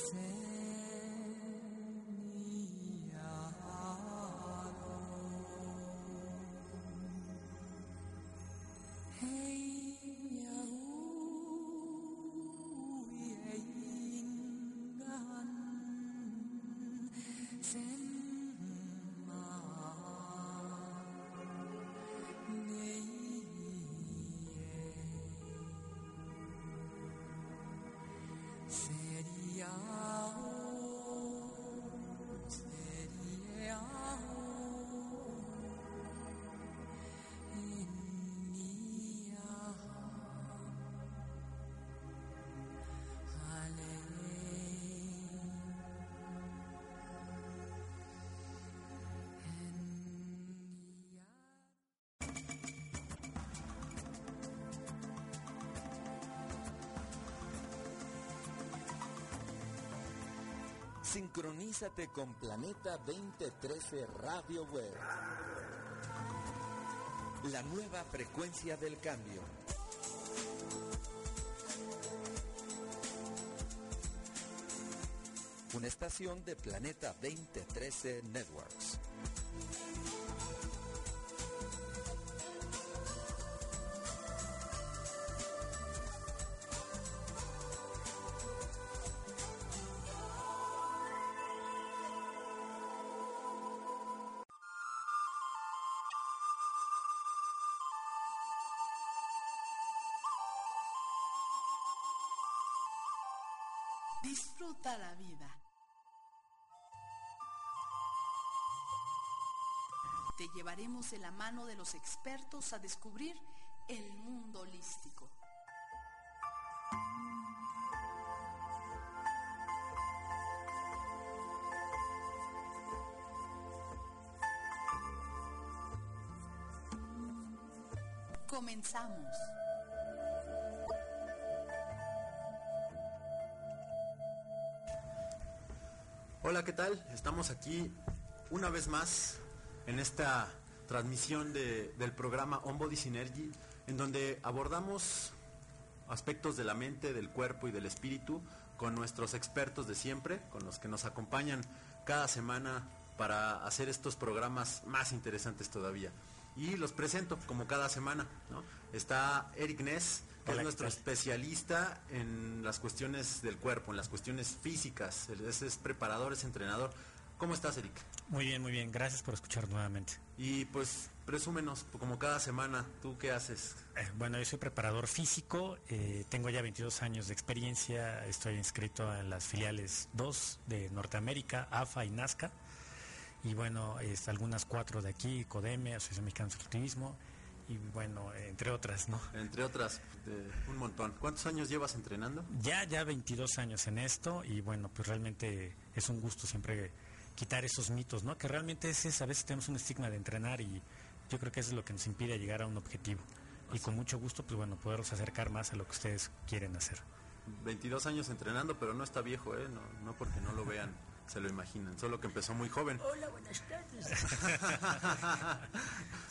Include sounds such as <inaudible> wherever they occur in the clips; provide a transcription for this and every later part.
say Sincronízate con Planeta 2013 Radio Web. La nueva frecuencia del cambio. Una estación de Planeta 2013 Networks. La vida. Te llevaremos en la mano de los expertos a descubrir el mundo holístico. Comenzamos. Hola, ¿qué tal? Estamos aquí una vez más en esta transmisión del programa On Body Synergy, en donde abordamos aspectos de la mente, del cuerpo y del espíritu con nuestros expertos de siempre, con los que nos acompañan cada semana para hacer estos programas más interesantes todavía. Y los presento como cada semana. Está Eric Ness, que es nuestro especialista en las cuestiones del cuerpo, en las cuestiones físicas. Es, es preparador, es entrenador. ¿Cómo estás, Eric? Muy bien, muy bien. Gracias por escuchar nuevamente. Y pues presúmenos, como cada semana, ¿tú qué haces? Eh, bueno, yo soy preparador físico, eh, tengo ya 22 años de experiencia, estoy inscrito en las filiales 2 de Norteamérica, AFA y NASCA, y bueno, es, algunas cuatro de aquí, CODEME, Asociación Mexicana de Turismo, y bueno, entre otras, ¿no? Entre otras, un montón. ¿Cuántos años llevas entrenando? Ya, ya 22 años en esto y bueno, pues realmente es un gusto siempre quitar esos mitos, ¿no? Que realmente es, a veces tenemos un estigma de entrenar y yo creo que eso es lo que nos impide llegar a un objetivo. Y con mucho gusto, pues bueno, poderlos acercar más a lo que ustedes quieren hacer. 22 años entrenando, pero no está viejo, ¿eh? No, no porque no lo vean se lo imaginan, solo que empezó muy joven. Hola, buenas tardes. <laughs>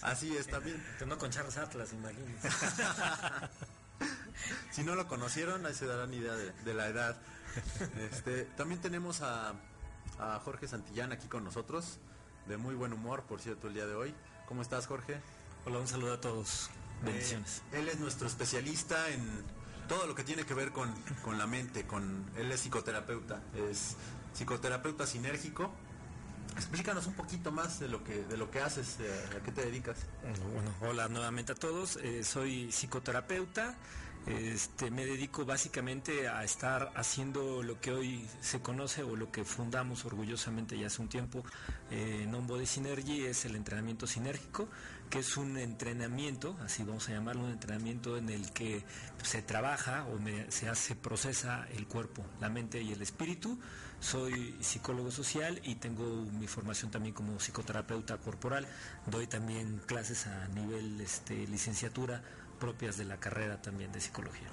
Así está bien. No con Charles Atlas, imagínense. <laughs> si no lo conocieron, ahí se darán idea de, la edad. Este, también tenemos a, Jorge Santillán aquí con nosotros, de muy buen humor, por cierto, el día de hoy. ¿Cómo estás, Jorge? Hola, un saludo a todos. Bendiciones. Eh, él es nuestro especialista en todo lo que tiene que ver con, con la mente, con él es psicoterapeuta, es psicoterapeuta sinérgico. Explícanos un poquito más de lo que de lo que haces, a qué te dedicas. Bueno, hola nuevamente a todos. Eh, soy psicoterapeuta. Este, me dedico básicamente a estar haciendo lo que hoy se conoce o lo que fundamos orgullosamente ya hace un tiempo eh, Non Body Synergy es el entrenamiento sinérgico, que es un entrenamiento, así vamos a llamarlo, un entrenamiento en el que se trabaja o se hace, procesa el cuerpo, la mente y el espíritu. Soy psicólogo social y tengo mi formación también como psicoterapeuta corporal. Doy también clases a nivel este, licenciatura propias de la carrera también de psicología.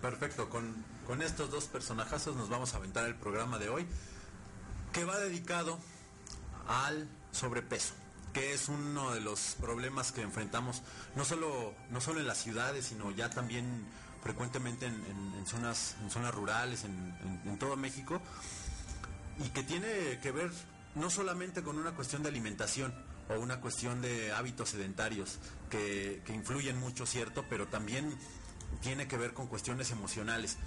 Perfecto, con, con estos dos personajazos nos vamos a aventar el programa de hoy, que va dedicado al sobrepeso que es uno de los problemas que enfrentamos no solo no solo en las ciudades sino ya también frecuentemente en, zonas, en zonas rurales, en, todo México, y que tiene que ver no solamente con una cuestión de alimentación o una cuestión de hábitos sedentarios, que, influyen mucho, cierto, pero también tiene que ver con cuestiones emocionales.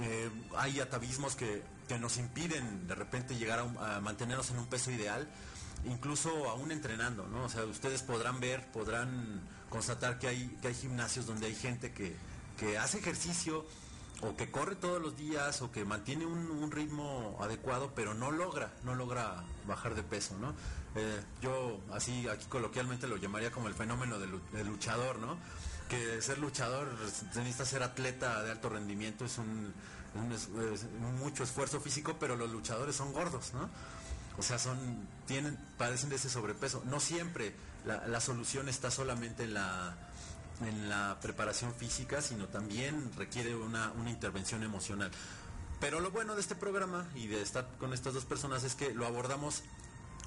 Eh, hay atavismos que, nos impiden de repente llegar a, a, mantenernos en un peso ideal, incluso aún entrenando, ¿no? O sea, ustedes podrán ver, podrán constatar que hay, que hay gimnasios donde hay gente que, que hace ejercicio o que corre todos los días o que mantiene un, ritmo adecuado, pero no logra, no logra bajar de peso, ¿no? Eh, yo así aquí coloquialmente lo llamaría como el fenómeno del, luchador, ¿no? Que ser luchador necesita ser atleta de alto rendimiento, es un, mucho esfuerzo físico, pero los luchadores son gordos, ¿no? O sea, son, tienen, padecen de ese sobrepeso. No siempre la, la solución está solamente en la en la preparación física, sino también requiere una, intervención emocional. Pero lo bueno de este programa y de estar con estas dos personas es que lo abordamos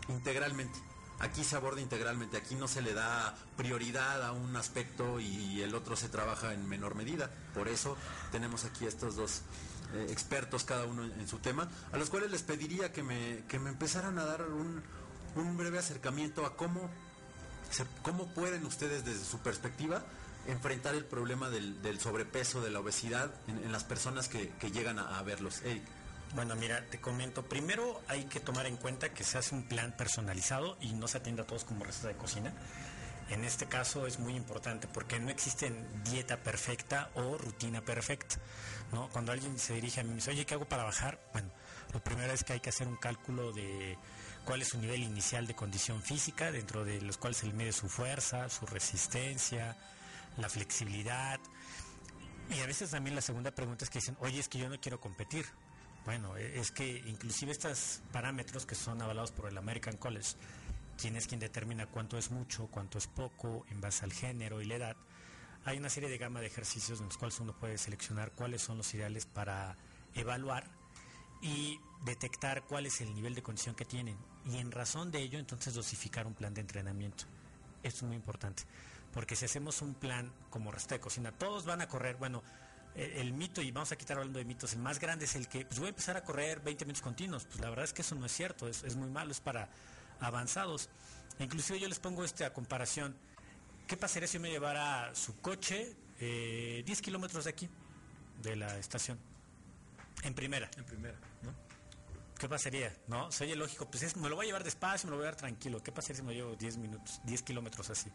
integralmente. Aquí se aborda integralmente, aquí no se le da prioridad a un aspecto y el otro se trabaja en menor medida. Por eso tenemos aquí estos dos eh, expertos, cada uno en, su tema, a los cuales les pediría que me, que me empezaran a dar un, un breve acercamiento a cómo, cómo pueden ustedes desde su perspectiva enfrentar el problema del, sobrepeso, de la obesidad en, las personas que, llegan a, verlos. Bueno, mira, te comento. Primero hay que tomar en cuenta que se hace un plan personalizado y no se atiende a todos como receta de cocina. En este caso es muy importante porque no existe dieta perfecta o rutina perfecta. ¿no? Cuando alguien se dirige a mí y me dice, oye, ¿qué hago para bajar? Bueno, lo primero es que hay que hacer un cálculo de cuál es su nivel inicial de condición física, dentro de los cuales se mide su fuerza, su resistencia, la flexibilidad. Y a veces también la segunda pregunta es que dicen, oye, es que yo no quiero competir. Bueno, e, es que inclusive estos parámetros que son avalados por el American College, quien es quien determina cuánto es mucho, cuánto es poco, en base al género y la edad, hay una serie de gama de ejercicios en los cuales uno puede seleccionar cuáles son los ideales para evaluar y detectar cuál es el nivel de condición que tienen. Y en razón de ello, entonces dosificar un plan de entrenamiento. Esto es muy importante. Porque si hacemos un plan como resto de cocina, todos van a correr, bueno, el, mito, y vamos a quitar hablando de mitos, el más grande es el que, pues voy a empezar a correr 20 minutos continuos. Pues la verdad es que eso no es cierto, es, muy malo, es para avanzados. inclusive yo les pongo este a comparación. ¿Qué pasaría si me llevara su coche 10 eh, kilómetros de aquí, de la estación? En primera. En primera, ¿no? ¿Qué pasaría? ¿No? Sería lógico, pues me lo voy a llevar despacio, me lo voy a llevar tranquilo. ¿Qué pasaría si me llevo 10 minutos, 10 kilómetros así?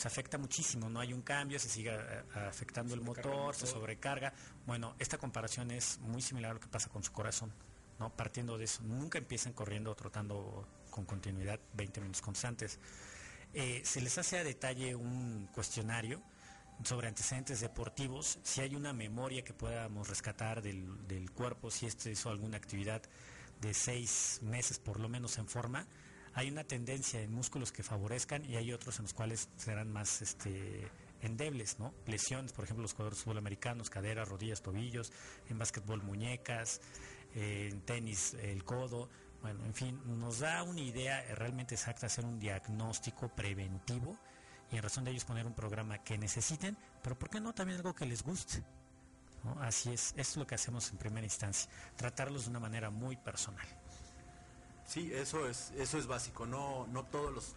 Se afecta muchísimo, no hay un cambio, se sigue eh, afectando el motor, se sobrecarga. Bueno, esta comparación es muy similar a lo que pasa con su corazón, ¿no? Partiendo de eso, nunca empiezan corriendo o trotando con continuidad 20 minutos constantes. Eh, se les hace a detalle un cuestionario sobre antecedentes deportivos, si hay una memoria que podamos rescatar del, del cuerpo, si este hizo alguna actividad de seis meses por lo menos en forma, hay una tendencia en músculos que favorezcan y hay otros en los cuales serán más este, endebles, ¿no? Lesiones, por ejemplo, los jugadores de fútbol americanos, caderas, rodillas, tobillos, en básquetbol muñecas, en tenis el codo, bueno, en fin, nos da una idea realmente exacta, hacer un diagnóstico preventivo y en razón de ellos poner un programa que necesiten, pero ¿por qué no también algo que les guste? Así es, esto es lo que hacemos en primera instancia, tratarlos de una manera muy personal. Sí, eso es, eso es básico. No, no todos los,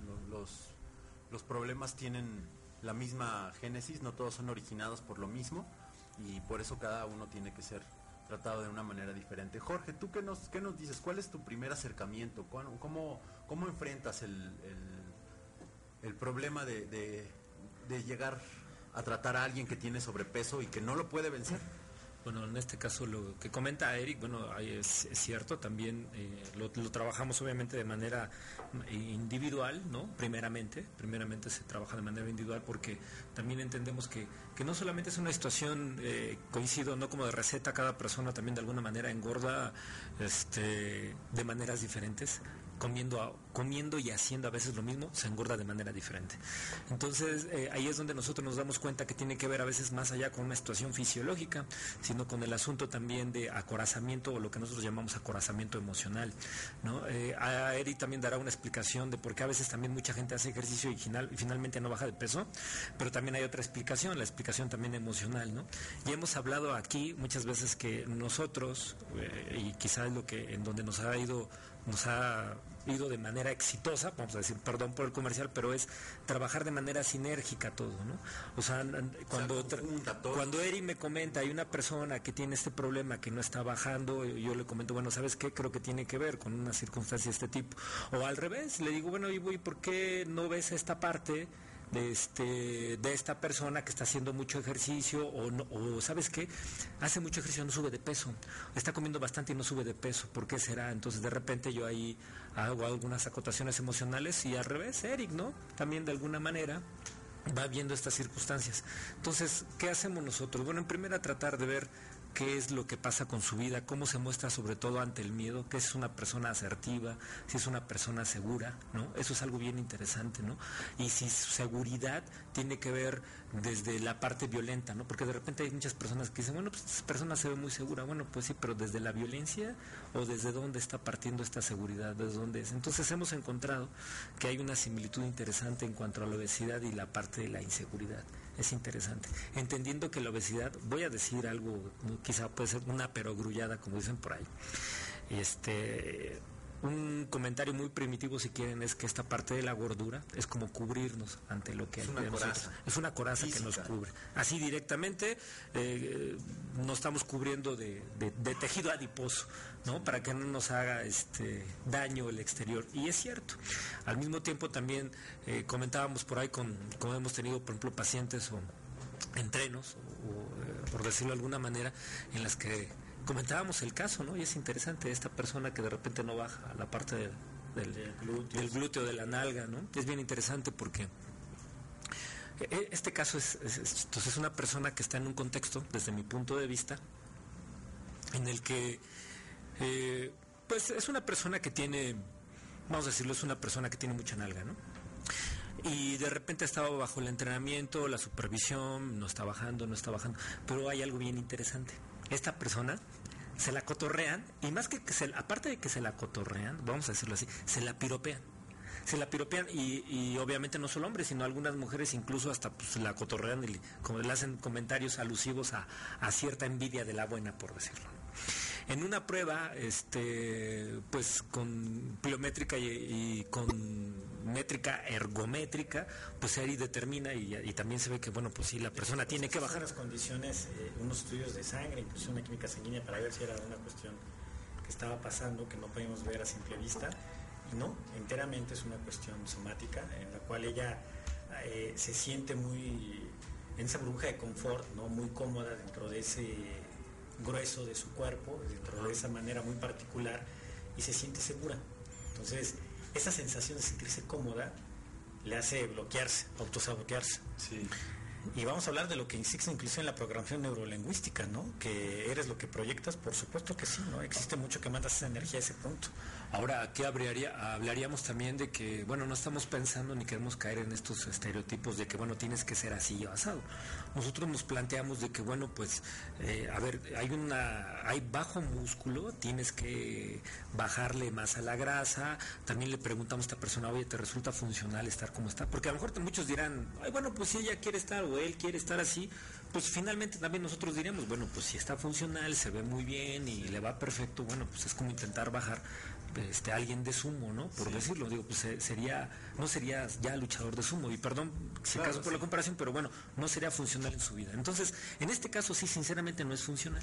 los, problemas tienen la misma génesis, no todos son originados por lo mismo y por eso cada uno tiene que ser tratado de una manera diferente. Jorge, ¿tú qué nos, qué nos dices? ¿Cuál es tu primer acercamiento? ¿Cómo, cómo enfrentas el, el, problema de, de llegar a tratar a alguien que tiene sobrepeso y que no lo puede vencer? Bueno, en este caso lo que comenta Eric, bueno, es, cierto, también eh, lo, trabajamos obviamente de manera individual, ¿no? Primeramente, primeramente se trabaja de manera individual porque también entendemos que, que no solamente es una situación, eh, coincido, no como de receta, cada persona también de alguna manera engorda este, de maneras diferentes, comiendo comiendo y haciendo a veces lo mismo, se engorda de manera diferente. Entonces, eh, ahí es donde nosotros nos damos cuenta que tiene que ver a veces más allá con una situación fisiológica, sino con el asunto también de acorazamiento o lo que nosotros llamamos acorazamiento emocional. ¿no? Eh, a Eri también dará una explicación de por qué a veces también mucha gente hace ejercicio y, y finalmente no baja de peso, pero también hay otra explicación, la explicación también emocional. ¿no? Y hemos hablado aquí muchas veces que nosotros, eh, y quizás lo que en donde nos ha ido, nos ha ido de manera exitosa, vamos a decir, perdón por el comercial, pero es trabajar de manera sinérgica todo, ¿no? O sea, cuando, cuando Eri me comenta, hay una persona que tiene este problema que no está bajando, yo le comento, bueno, ¿sabes qué? Creo que tiene que ver con una circunstancia de este tipo. O al revés, le digo, bueno, ¿y por qué no ves esta parte? de, este, de esta persona que está haciendo mucho ejercicio o, o sabes qué, hace mucho ejercicio no sube de peso, está comiendo bastante y no sube de peso, ¿por qué será? Entonces de repente yo ahí hago algunas acotaciones emocionales y al revés, Eric, ¿no? También de alguna manera va viendo estas circunstancias. Entonces, ¿qué hacemos nosotros? Bueno, en primera tratar de ver qué es lo que pasa con su vida, cómo se muestra sobre todo ante el miedo, que es una persona asertiva, si es una persona segura, ¿no? Eso es algo bien interesante, ¿no? Y si su seguridad tiene que ver desde la parte violenta, ¿no? Porque de repente hay muchas personas que dicen, bueno, pues esta persona se ve muy segura, bueno, pues sí, pero desde la violencia o desde dónde está partiendo esta seguridad, desde dónde es. Entonces hemos encontrado que hay una similitud interesante en cuanto a la obesidad y la parte de la inseguridad es interesante. Entendiendo que la obesidad, voy a decir algo, quizá puede ser una perogrullada, como dicen por ahí. Este, un comentario muy primitivo, si quieren, es que esta parte de la gordura es como cubrirnos ante lo que es una coraza. Es una coraza que nos cubre. Así directamente eh, nos estamos cubriendo de, tejido adiposo, ¿no? Para que no nos haga este daño el exterior. Y es cierto. Al mismo tiempo también eh, comentábamos por ahí con, como hemos tenido, por ejemplo, pacientes o entrenos, o, eh, por decirlo de alguna manera, en las que comentábamos el caso, ¿no? Y es interesante esta persona que de repente no baja a la parte del, glúteo. de la nalga, ¿no? Es bien interesante porque e, este caso es, es, una persona que está en un contexto, desde mi punto de vista, en el que, eh, pues es una persona que tiene, vamos a decirlo, es una persona que tiene mucha nalga, ¿no? Y de repente estaba bajo el entrenamiento, la supervisión, no está bajando, no está bajando, pero hay algo bien interesante esta persona se la cotorrean y más que, se, aparte de que se la cotorrean, vamos a decirlo así, se la piropean. Se la piropean y, obviamente no solo hombres, sino algunas mujeres incluso hasta pues, la cotorrean y como le hacen comentarios alusivos a, a cierta envidia de la buena, por decirlo. En una prueba, este, pues con pliométrica y, con métrica ergométrica, pues Eri determina y, también se ve que, bueno, pues sí, la persona tiene que bajar. las condiciones, eh, unos estudios de sangre, incluso una química sanguínea para ver si era una cuestión que estaba pasando, que no podíamos ver a simple vista. Y no, enteramente es una cuestión somática en la cual ella eh, se siente muy en esa burbuja de confort, ¿no? muy cómoda dentro de ese grueso de su cuerpo, dentro de esa manera muy particular, y se siente segura. Entonces, esa sensación de sentirse cómoda le hace bloquearse, autosabotearse. Sí. Y vamos a hablar de lo que existe incluso en la programación neurolingüística, ¿no? Que eres lo que proyectas, por supuesto que sí, ¿no? Existe mucho que mandas esa energía a ese punto. Ahora, aquí hablaría, hablaríamos también de que, bueno, no estamos pensando ni queremos caer en estos estereotipos de que, bueno, tienes que ser así o asado. Nosotros nos planteamos de que, bueno, pues, eh, a ver, hay una, hay bajo músculo, tienes que bajarle más a la grasa. También le preguntamos a esta persona, oye, ¿te resulta funcional estar como está? Porque a lo mejor muchos dirán, ay, bueno, pues si ella quiere estar o él quiere estar así, pues finalmente también nosotros diríamos, bueno, pues si está funcional, se ve muy bien y le va perfecto, bueno, pues es como intentar bajar este, alguien de sumo, ¿no? Por decirlo, digo, pues eh, sería, no sería ya luchador de sumo, y perdón si acaso por la comparación, pero bueno, no sería funcional en su vida. Entonces, en este caso sí, sinceramente no es funcional.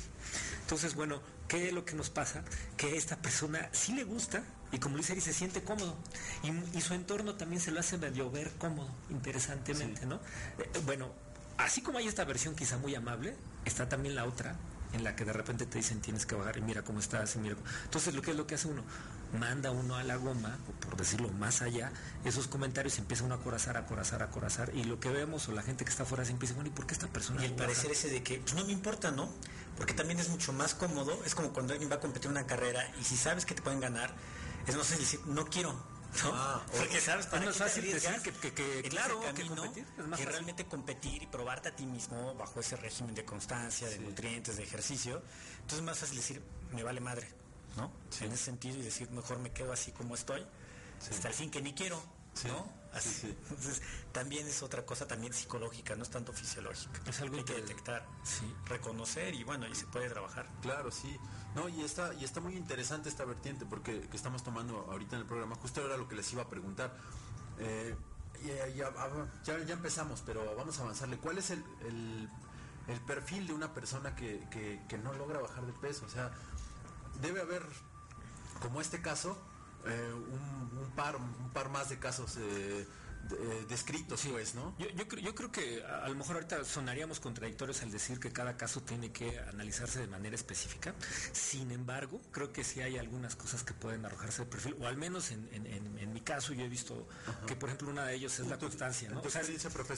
Entonces, bueno, ¿qué es lo que nos pasa? Que esta persona sí le gusta, y como dice Ari, se siente cómodo, y, su entorno también se lo hace medio ver cómodo, interesantemente, ¿no? Eh, bueno, así como hay esta versión quizá muy amable, está también la otra, en la que de repente te dicen tienes que bajar y mira cómo estás y mira entonces lo que es lo que hace uno manda uno a la goma o por decirlo más allá esos comentarios y empieza uno a corazar a corazar a corazar y lo que vemos o la gente que está afuera se empieza bueno y por qué esta persona y el parecer ese de que pues no me importa no porque también es mucho más cómodo es como cuando alguien va a competir una carrera y si sabes que te pueden ganar es no sé decir no quiero ¿no? Ah, <laughs> Porque sabes, Es para más qué te fácil decir que- claro, que competir, es más que fácil. realmente competir y probarte a ti mismo bajo ese régimen de constancia, de nutrientes, de ejercicio. Entonces es más fácil decir, me vale madre, ¿no? En ese sentido y decir, mejor me quedo así como estoy, hasta el fin que ni quiero, ¿no? Así. sí, sí. Entonces también es otra cosa también psicológica, no es tanto fisiológica. Es algo que hay que que- detectar, sí. reconocer y bueno, y se puede trabajar. Claro, sí. No, y está, y está muy interesante esta vertiente porque que estamos tomando ahorita en el programa. Justo era lo que les iba a preguntar. Eh, ya, ya, ya- ya empezamos, pero vamos a avanzarle. ¿Cuál es el, el- el perfil de una persona que, que- que no logra bajar de peso? O sea, debe haber, como este caso, eh, un, un par, un par más de casos eh, de- eh, descritos, pues, ¿no? Yo, yo, creo, yo creo que a, a lo mejor ahorita sonaríamos contradictorios al decir que cada caso tiene que analizarse de manera específica. Sin embargo, creo que sí hay algunas cosas que pueden arrojarse de perfil, o al menos en, en- en- en mi caso yo he visto que, por ejemplo, una de ellos es la constancia. ¿no? O sea,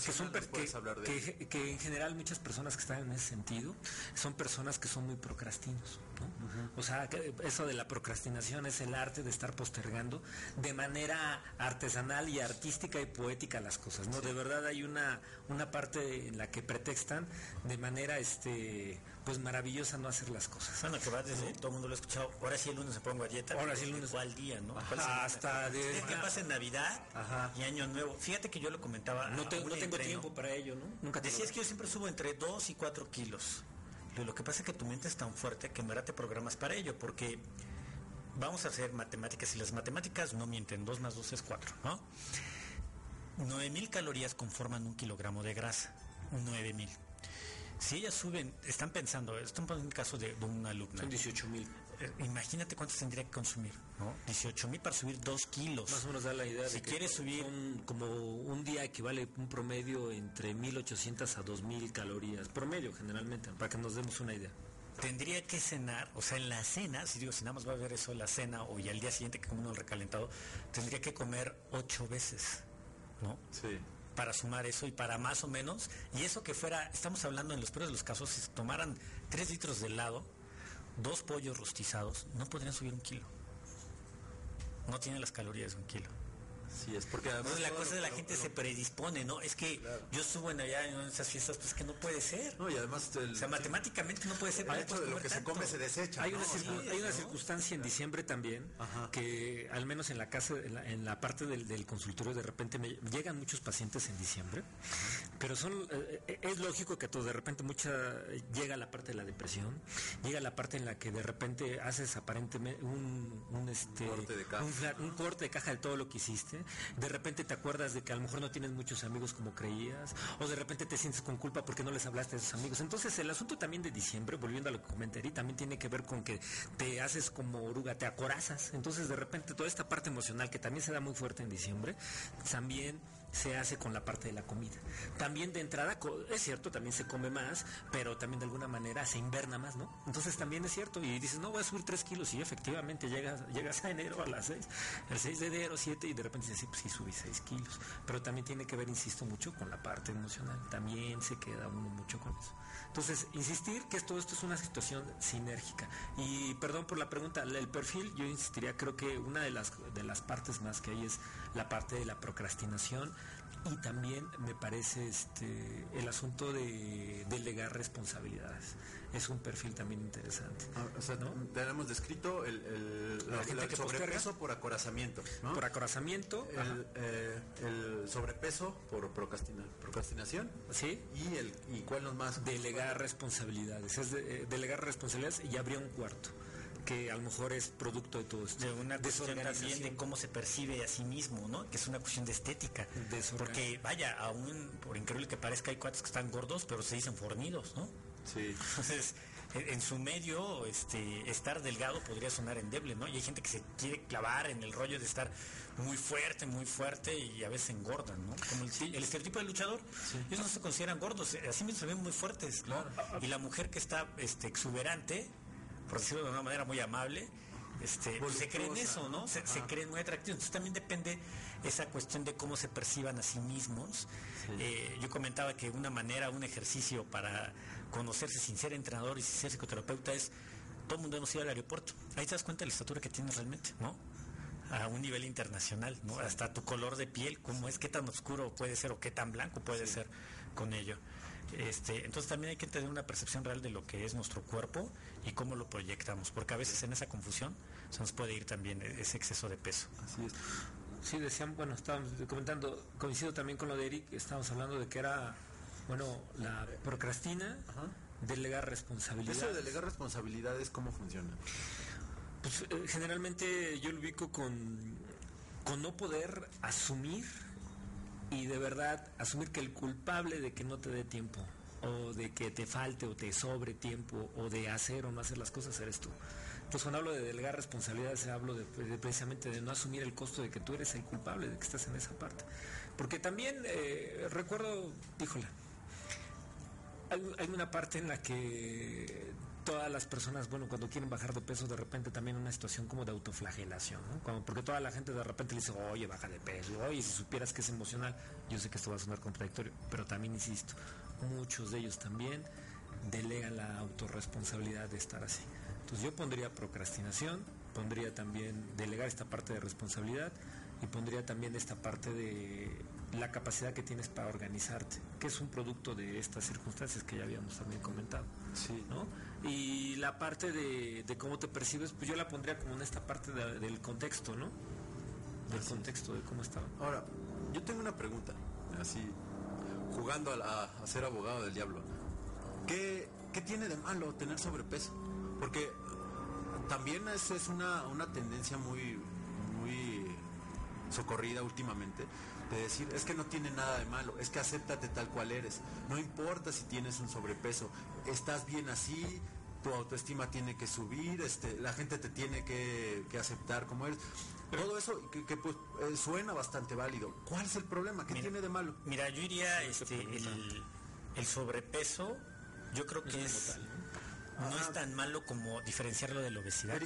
que, son que- de que- que en general muchas personas que están en ese sentido son personas que son muy procrastinos. ¿No? O sea, que eso de la procrastinación es el arte de estar postergando de manera artesanal y artística y poética las cosas. ¿no? De verdad hay una, una parte en la que pretextan de manera este pues maravillosa no hacer las cosas. Bueno, que va desde, todo el mundo lo ha escuchado, ahora sí el lunes me pongo a dieta. Ahora sí el ¿de lunes. ¿Cuál día, no? Ajá. Hasta de- ¿Qué pasa en Navidad Ajá. y Año Nuevo? Fíjate que yo lo comentaba. No, te- no en tengo entreno. tiempo para ello, ¿no? Nunca te Decías que yo siempre subo entre 2 y 4 kilos. Lo, que pasa es que tu mente es tan fuerte que en verdad te programas para ello, porque vamos a hacer matemáticas y las matemáticas no mienten, 2 más 2 es 4, ¿no? 9000 calorías conforman un kilogramo de grasa, 9000. Si ellas suben, están pensando, están poniendo un caso de, de una alumna. Son 18 mil. Eh, Imagínate cuántos tendría que consumir, ¿no? 18 mil para subir 2 kilos. Más o menos da la idea Si de que quieres subir- son como un día equivale un promedio entre 1800 a 2000 calorías, promedio generalmente, para que nos demos una idea. Tendría que cenar, o sea, en la cena, si digo, si nada más va a ver eso en la cena o y al día siguiente que come uno recalentado, tendría que comer ocho veces, ¿no? Sí. Para sumar eso y para más o menos, y eso que fuera, estamos hablando en los peores de los casos, si tomaran tres litros de helado, dos pollos rostizados, no podrían subir un kilo. No tienen las calorías de un kilo. Sí, es porque además... La todo cosa lo- de la lo- gente lo- se predispone, ¿no? Es que yo subo en allá en esas fiestas, pues que no puede ser. No, y además... el- O sea, matemáticamente no puede ser. el hecho de lo que se come se desecha, Hay ¿no? una, circunstancia en diciembre también Ajá. que al menos en la casa, en la, en la parte del, del consultorio de repente me llegan muchos pacientes en diciembre, pero son eh, eh, es lógico que todo de repente mucha llega la parte de la depresión, llega la parte en la que de repente haces aparentemente un, un, este corte de caja. un fla- un corte de caja de todo lo que hiciste, de repente te acuerdas de que a lo mejor no tienes muchos amigos como creías, o de repente te sientes con culpa porque no les hablaste a esos amigos. Entonces el asunto también de diciembre, volviendo a lo que comenté, también tiene que ver con que te haces como oruga, te acorazas. Entonces de repente toda esta parte emocional que también se da muy fuerte en diciembre, también se hace con la parte de la comida. También de entrada, es cierto, también se come más, pero también de alguna manera se inverna más, ¿no? Entonces también es cierto, y dices, no, voy a subir 3 kilos, y efectivamente llegas, llegas a enero a las 6, el 6 de enero, 7, y de repente dices, sí, pues sí, subí 6 kilos. Pero también tiene que ver, insisto, mucho con la parte emocional, también se queda uno mucho con eso. Entonces, insistir que todo esto es una situación sinérgica. Y perdón por la pregunta, el perfil, yo insistiría, creo que una de las, de las partes más que hay es la parte de la procrastinación y también me parece este el asunto de delegar responsabilidades. Es un perfil también interesante. Ah, O sea, tenemos descrito el, el, La la- gente el que sobrepeso posterga. por acorazamiento, ¿no? Por acorazamiento, el, eh, el sobrepeso por procrastina- procrastinación ¿sí? y el y cuál es más Delegar responsabilidades. Es de- eh, delegar responsabilidades y habría un cuarto que a lo mejor es producto de todo esto. de una cuestión también de cómo se percibe a sí mismo, ¿no? Que es una cuestión de estética. Porque, vaya, aún, por increíble que parezca, hay cuates que están gordos, pero se dicen fornidos, ¿no? sí Entonces, en, su medio, este, estar delgado podría sonar endeble, ¿no? Y hay gente que se quiere clavar en el rollo de estar muy fuerte, muy fuerte y a veces engordan, ¿no? Como el, el estereotipo del luchador, ellos no se consideran gordos, eh, así mismo se ven muy fuertes, ¿no? Y la mujer que está este, exuberante, por decirlo de una manera muy amable, este, se creen Voluptuosa, eso, ¿no? Se, se creen muy atractivos. Entonces también depende esa cuestión de cómo se perciban a sí mismos. Eh, yo comentaba que una manera, un ejercicio para conocerse sin ser entrenador y sin ser psicoterapeuta es todo el mundo hemos ido al aeropuerto. Ahí te das cuenta de la estatura que tienes realmente, ¿no? a un nivel internacional, ¿no? Hasta tu color de piel, cómo es, qué tan oscuro puede ser o qué tan blanco puede ser con ello. Este, entonces también hay que tener una percepción real de lo que es nuestro cuerpo y cómo lo proyectamos, porque a veces en esa confusión se nos puede ir también ese exceso de peso. Así es. Sí, decían, bueno, estábamos comentando, coincido también con lo de Eric, estábamos hablando de que era, bueno, la procrastina, delegar responsabilidades. Eso de delegar responsabilidades, ¿cómo funciona? Pues eh, generalmente yo lo ubico con, con no poder asumir y de verdad asumir que el culpable de que no te dé tiempo o de que te falte o te sobre tiempo o de hacer o no hacer las cosas eres tú. Entonces cuando hablo de delegar responsabilidades hablo de, precisamente de no asumir el costo de que tú eres el culpable de que estás en esa parte. Porque también eh, recuerdo, híjole, hay, una parte en la que todas las personas, bueno, cuando quieren bajar de peso, de repente también una situación como de autoflagelación, ¿no? porque toda la gente de repente le dice, oye, baja de peso, oye, si supieras que es emocional, yo sé que esto va a sonar contradictorio, pero también insisto, muchos de ellos también delegan la autorresponsabilidad de estar así. Entonces yo pondría procrastinación, pondría también delegar esta parte de responsabilidad y pondría también esta parte de la capacidad que tienes para organizarte, que es un producto de estas circunstancias que ya habíamos también comentado. Sí. ¿no? Y la parte de, cómo te percibes, pues yo la pondría como en esta parte del contexto, ¿no? Del contexto de cómo estaba. Ahora, yo tengo una pregunta, así, jugando a, ser abogado del diablo. ¿Qué, tiene de malo tener sobrepeso? Porque también es, es una, una tendencia muy, muy socorrida últimamente de decir, es que no tiene nada de malo, es que acéptate tal cual eres. No importa si tienes un sobrepeso, estás bien así, tu autoestima tiene que subir, este, la gente te tiene que, aceptar como eres. Todo eso que, pues, eh, suena bastante válido. ¿Cuál es el problema? ¿Qué tiene de malo? Mira, yo iría este, el, sobrepeso, yo creo que es, no es tan malo como diferenciarlo de la obesidad.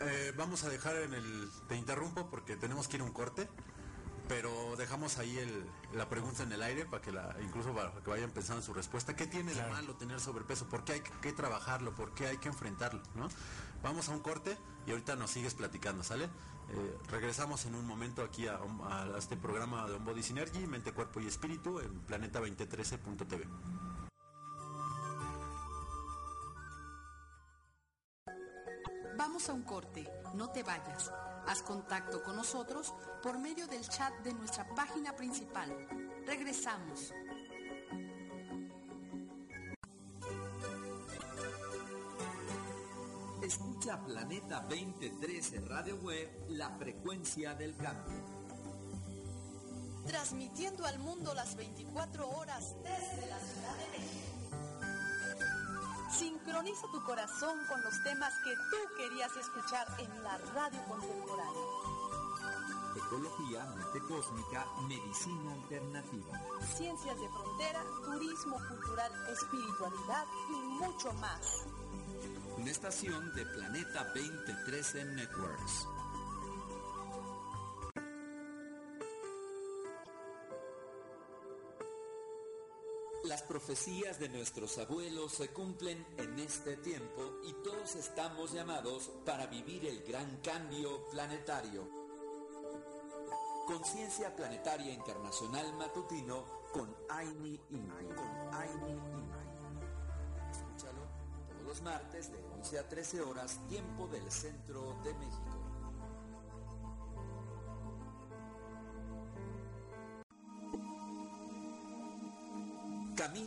Eh, vamos a dejar en el... Te interrumpo porque tenemos que ir a un corte pero dejamos ahí la pregunta en el aire para que la, incluso para que vayan pensando en su respuesta. ¿Qué tiene de malo tener sobrepeso? ¿Por qué hay que, trabajarlo? ¿Por qué hay que enfrentarlo? ¿no? Vamos a un corte y ahorita nos sigues platicando, ¿sale? Eh, regresamos en un momento aquí a, este programa de On Body Synergy, Mente, Cuerpo y Espíritu en planeta2013.tv. Vamos a un corte, no te vayas. Haz contacto con nosotros por medio del chat de nuestra página principal. Regresamos. Escucha Planeta 2013 Radio Web, la frecuencia del cambio. Transmitiendo al mundo las 24 horas desde la Ciudad de México. Sincroniza tu corazón con los temas que tú querías escuchar en la radio contemporánea. Ecología, mente cósmica, medicina alternativa. Ciencias de frontera, turismo cultural, espiritualidad y mucho más. Una estación de Planeta 2013 Networks. Profecías de nuestros abuelos se cumplen en este tiempo y todos estamos llamados para vivir el gran cambio planetario. Conciencia Planetaria Internacional Matutino con Aini Inri. Escúchalo todos los martes de 11 a 13 horas, tiempo del centro de México.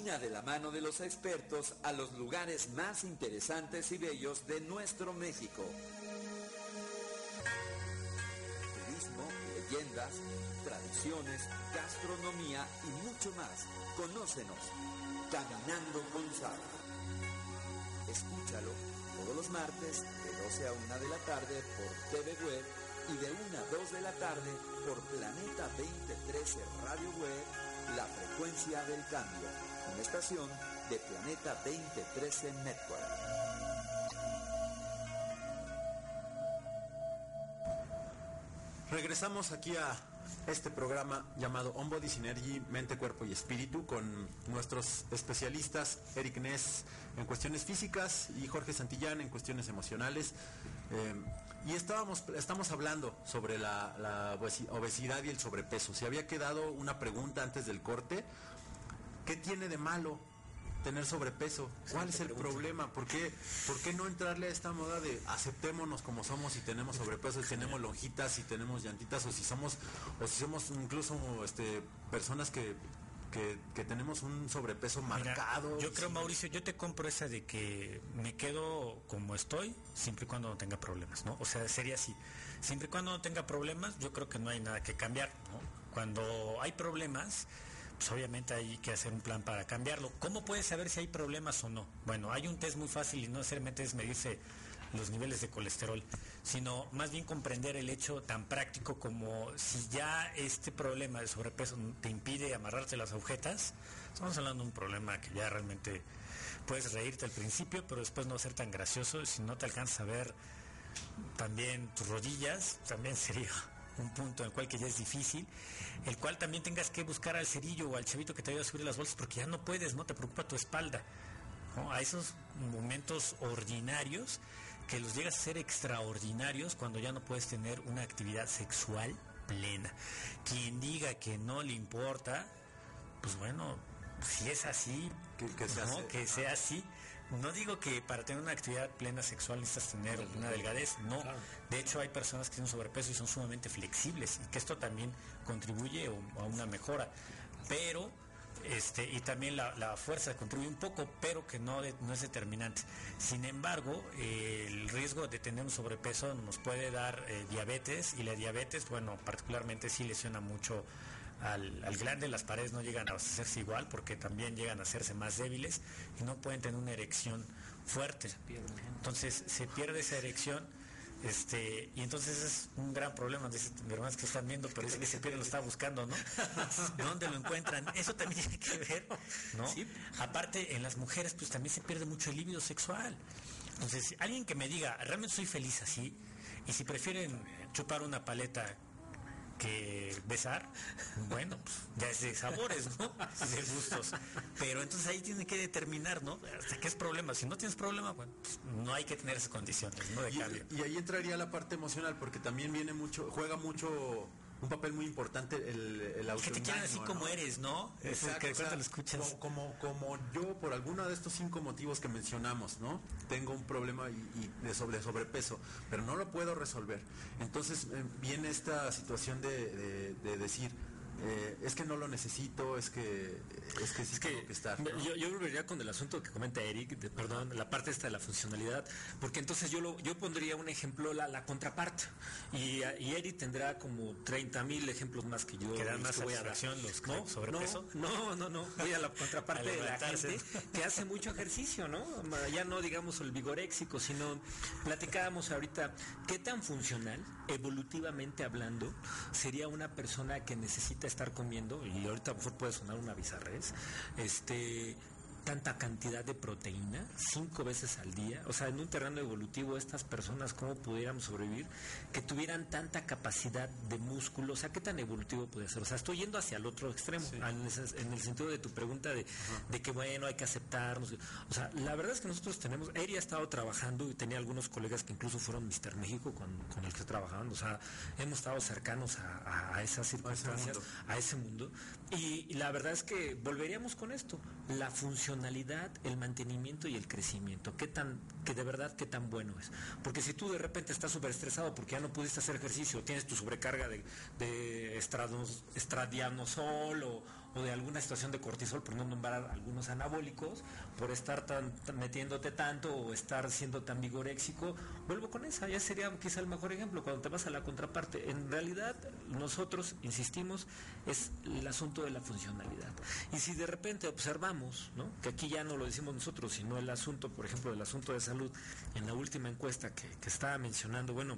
De la mano de los expertos a los lugares más interesantes y bellos de nuestro México. Turismo, leyendas, tradiciones, gastronomía y mucho más. Conócenos. Caminando con Sara. Escúchalo todos los martes de 12 a 1 de la tarde por TV Web y de 1 a 2 de la tarde por Planeta 2013 Radio Web, la frecuencia del cambio estación de Planeta 2013 Network. Regresamos aquí a este programa llamado On Body Synergy, Mente, Cuerpo y Espíritu, con nuestros especialistas Eric Ness en cuestiones físicas y Jorge Santillán en cuestiones emocionales. Eh, Y estábamos, estamos hablando sobre la, obesidad y el sobrepeso. Si había quedado una pregunta antes del corte, ¿qué tiene de malo tener sobrepeso? ¿Cuál es el problema? ¿Por qué, ¿Por qué no entrarle a esta moda de aceptémonos como somos y tenemos sobrepeso y tenemos lonjitas y tenemos llantitas o si somos o si somos incluso este personas que que, tenemos un sobrepeso marcado. Yo creo, Mauricio, yo te compro esa de que me quedo como estoy, siempre y cuando no tenga problemas, ¿no? O sea, sería así. Siempre y cuando no tenga problemas, yo creo que no hay nada que cambiar, ¿no? Cuando hay problemas, pues obviamente hay que hacer un plan para cambiarlo. ¿Cómo puedes saber si hay problemas o no? Bueno, hay un test muy fácil y no necesariamente es medirse los niveles de colesterol, sino más bien comprender el hecho tan práctico como si ya este problema de sobrepeso te impide amarrarte las agujetas, estamos hablando de un problema que ya realmente puedes reírte al principio, pero después no ser tan gracioso, si no te alcanzas a ver también tus rodillas, también <laughs> sería un punto en el cual que ya es difícil, el cual también tengas que buscar al cerillo o al chavito que te ayude a subir las bolsas porque ya no puedes, no te preocupa tu espalda. A esos momentos ordinarios que los llegas a ser extraordinarios cuando ya no puedes tener una actividad sexual plena. Quien diga que no le importa, pues bueno, si es así, que, que sea así. No digo que para tener una actividad plena sexual necesitas tener una delgadez, no. De hecho, hay personas que tienen sobrepeso y son sumamente flexibles y que esto también contribuye a una mejora. Pero este, y también la, fuerza contribuye un poco, pero que no, no es determinante. Sin embargo, el riesgo de tener un sobrepeso nos puede dar eh, diabetes y la diabetes, bueno, particularmente sí lesiona mucho al, al, glande, las paredes no llegan a hacerse igual porque también llegan a hacerse más débiles y no pueden tener una erección fuerte. Entonces se pierde esa erección este, y entonces es un gran problema, de mi hermano que están viendo, pero que se pierde lo está buscando, ¿no? <laughs> ¿Dónde lo encuentran? Eso también tiene que ver, ¿no? Aparte, en las mujeres, pues también se pierde mucho el líbido sexual. Entonces, alguien que me diga, realmente soy feliz así, y si prefieren chupar una paleta que besar, bueno, pues ya es de sabores, ¿no? De gustos. Pero entonces ahí tiene que determinar, ¿no? Hasta qué es problema. Si no tienes problema, bueno, pues no hay que tener esas condiciones, ¿no? De cambio. Y ahí entraría la parte emocional, porque también viene mucho, juega mucho un papel muy importante el, el Que te quieran así como eres, ¿no? Exacto. Que lo escuchas. Como, como, yo, por alguno de estos cinco motivos que mencionamos, ¿no? Tengo un problema y, de sobre, sobrepeso, pero no lo puedo resolver. Entonces eh, viene esta situación de, de decir, eh, es que no lo necesito, es que es que sí tengo que estar. Yo, volvería con el asunto que comenta Eric, de, perdón, la parte esta de la funcionalidad, porque entonces yo lo, yo pondría un ejemplo, la, la contraparte, y, y, Eric tendrá como 30 mil ejemplos más que yo. Que dan más voy a los ¿no? sobrepeso. No, no, no, voy a la contraparte de la gente que hace mucho ejercicio, ¿no? Ya no digamos el vigoréxico, sino platicábamos ahorita qué tan funcional, evolutivamente hablando, sería una persona que necesita estar comiendo, y ahorita a lo mejor puede sonar una bizarrez, este, tanta cantidad de proteína cinco veces al día. O sea, en un terreno evolutivo, estas personas, ¿cómo pudiéramos sobrevivir? Que tuvieran tanta capacidad de músculo. O sea, ¿qué tan evolutivo puede ser? O sea, estoy yendo hacia el otro extremo, en, el sentido de tu pregunta de, que, bueno, hay que aceptarnos. O sea, la verdad es que nosotros tenemos, Eri ha estado trabajando y tenía algunos colegas que incluso fueron Mister México con, con el que trabajaban. O sea, hemos estado cercanos a, esas circunstancias, a ese mundo. Y, y la verdad es que volveríamos con esto, la función el mantenimiento y el crecimiento. ¿Qué tan, que de verdad, qué tan bueno es? Porque si tú de repente estás súper estresado porque ya no pudiste hacer ejercicio, tienes tu sobrecarga de, de estradianosol o, de alguna situación de cortisol, por no nombrar algunos anabólicos, por estar tan, metiéndote tanto o estar siendo tan vigoréxico, vuelvo con esa, ya sería quizá el mejor ejemplo cuando te vas a la contraparte. En realidad, nosotros, insistimos, es el asunto de la funcionalidad. Y si de repente observamos, ¿no? que aquí ya no lo decimos nosotros, sino el asunto, por ejemplo, del asunto de salud, en la última encuesta que estaba mencionando, bueno,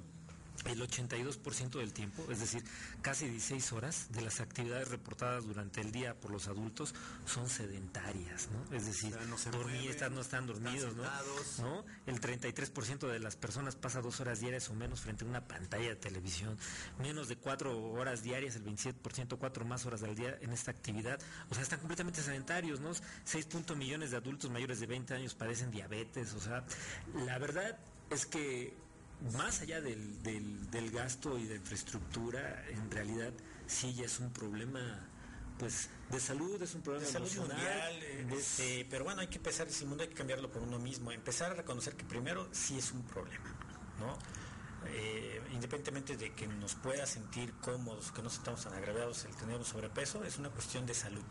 el 82% del tiempo, es decir, casi 16 horas de las actividades reportadas durante el día por los adultos son sedentarias, ¿no? Es decir, no no están dormidos, ¿no? El 33% de las personas pasa dos horas diarias o menos frente a una pantalla de televisión, menos de cuatro horas diarias, el 27%, cuatro más horas al día en esta actividad, o sea, están completamente sedentarios, ¿no? 6. millones de adultos mayores de 20 años padecen diabetes, o sea, la verdad es que más allá del, del, del gasto y de infraestructura, en realidad sí ya es un problema pues de salud, es un problema de salud mundial, es- este, pero bueno, hay que empezar ese mundo, hay que cambiarlo por uno mismo, empezar a reconocer que primero sí es un problema, ¿no? Eh, independientemente de que nos pueda sentir cómodos, que no sentamos tan agraviados el tener un sobrepeso, es una cuestión de salud.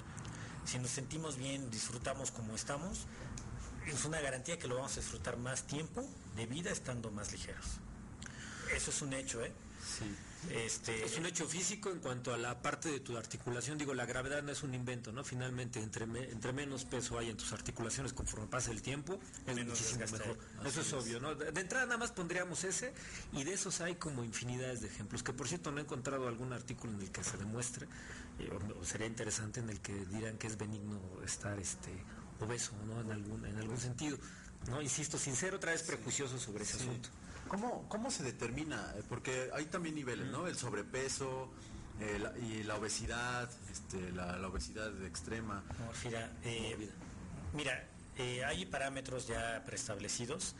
Si nos sentimos bien, disfrutamos como estamos, es una garantía que lo vamos a disfrutar más tiempo de vida estando más ligeros. Eso es un hecho, ¿eh? Sí. Este, Es un hecho físico en cuanto a la parte de tu articulación. Digo, la gravedad no es un invento, ¿no? Finalmente, entre, me- entre menos peso hay en tus articulaciones conforme pasa el tiempo, es Menos muchísimo mejor. Eso es, obvio, ¿no? De, de entrada nada más pondríamos ese y de esos hay como infinidades de ejemplos. Que por cierto no he encontrado algún artículo en el que se demuestre, eh, o, o sería interesante en el que dirán que es benigno estar este obeso, ¿no? En algún, en algún sentido. No, insisto, sin ser otra vez prejuicioso sobre ese Sí. asunto. ¿Cómo, ¿Cómo se determina? Porque hay también niveles, ¿no? El sobrepeso eh, la- y la obesidad, este, la, la obesidad extrema. Mira, eh, mira, eh, hay parámetros ya preestablecidos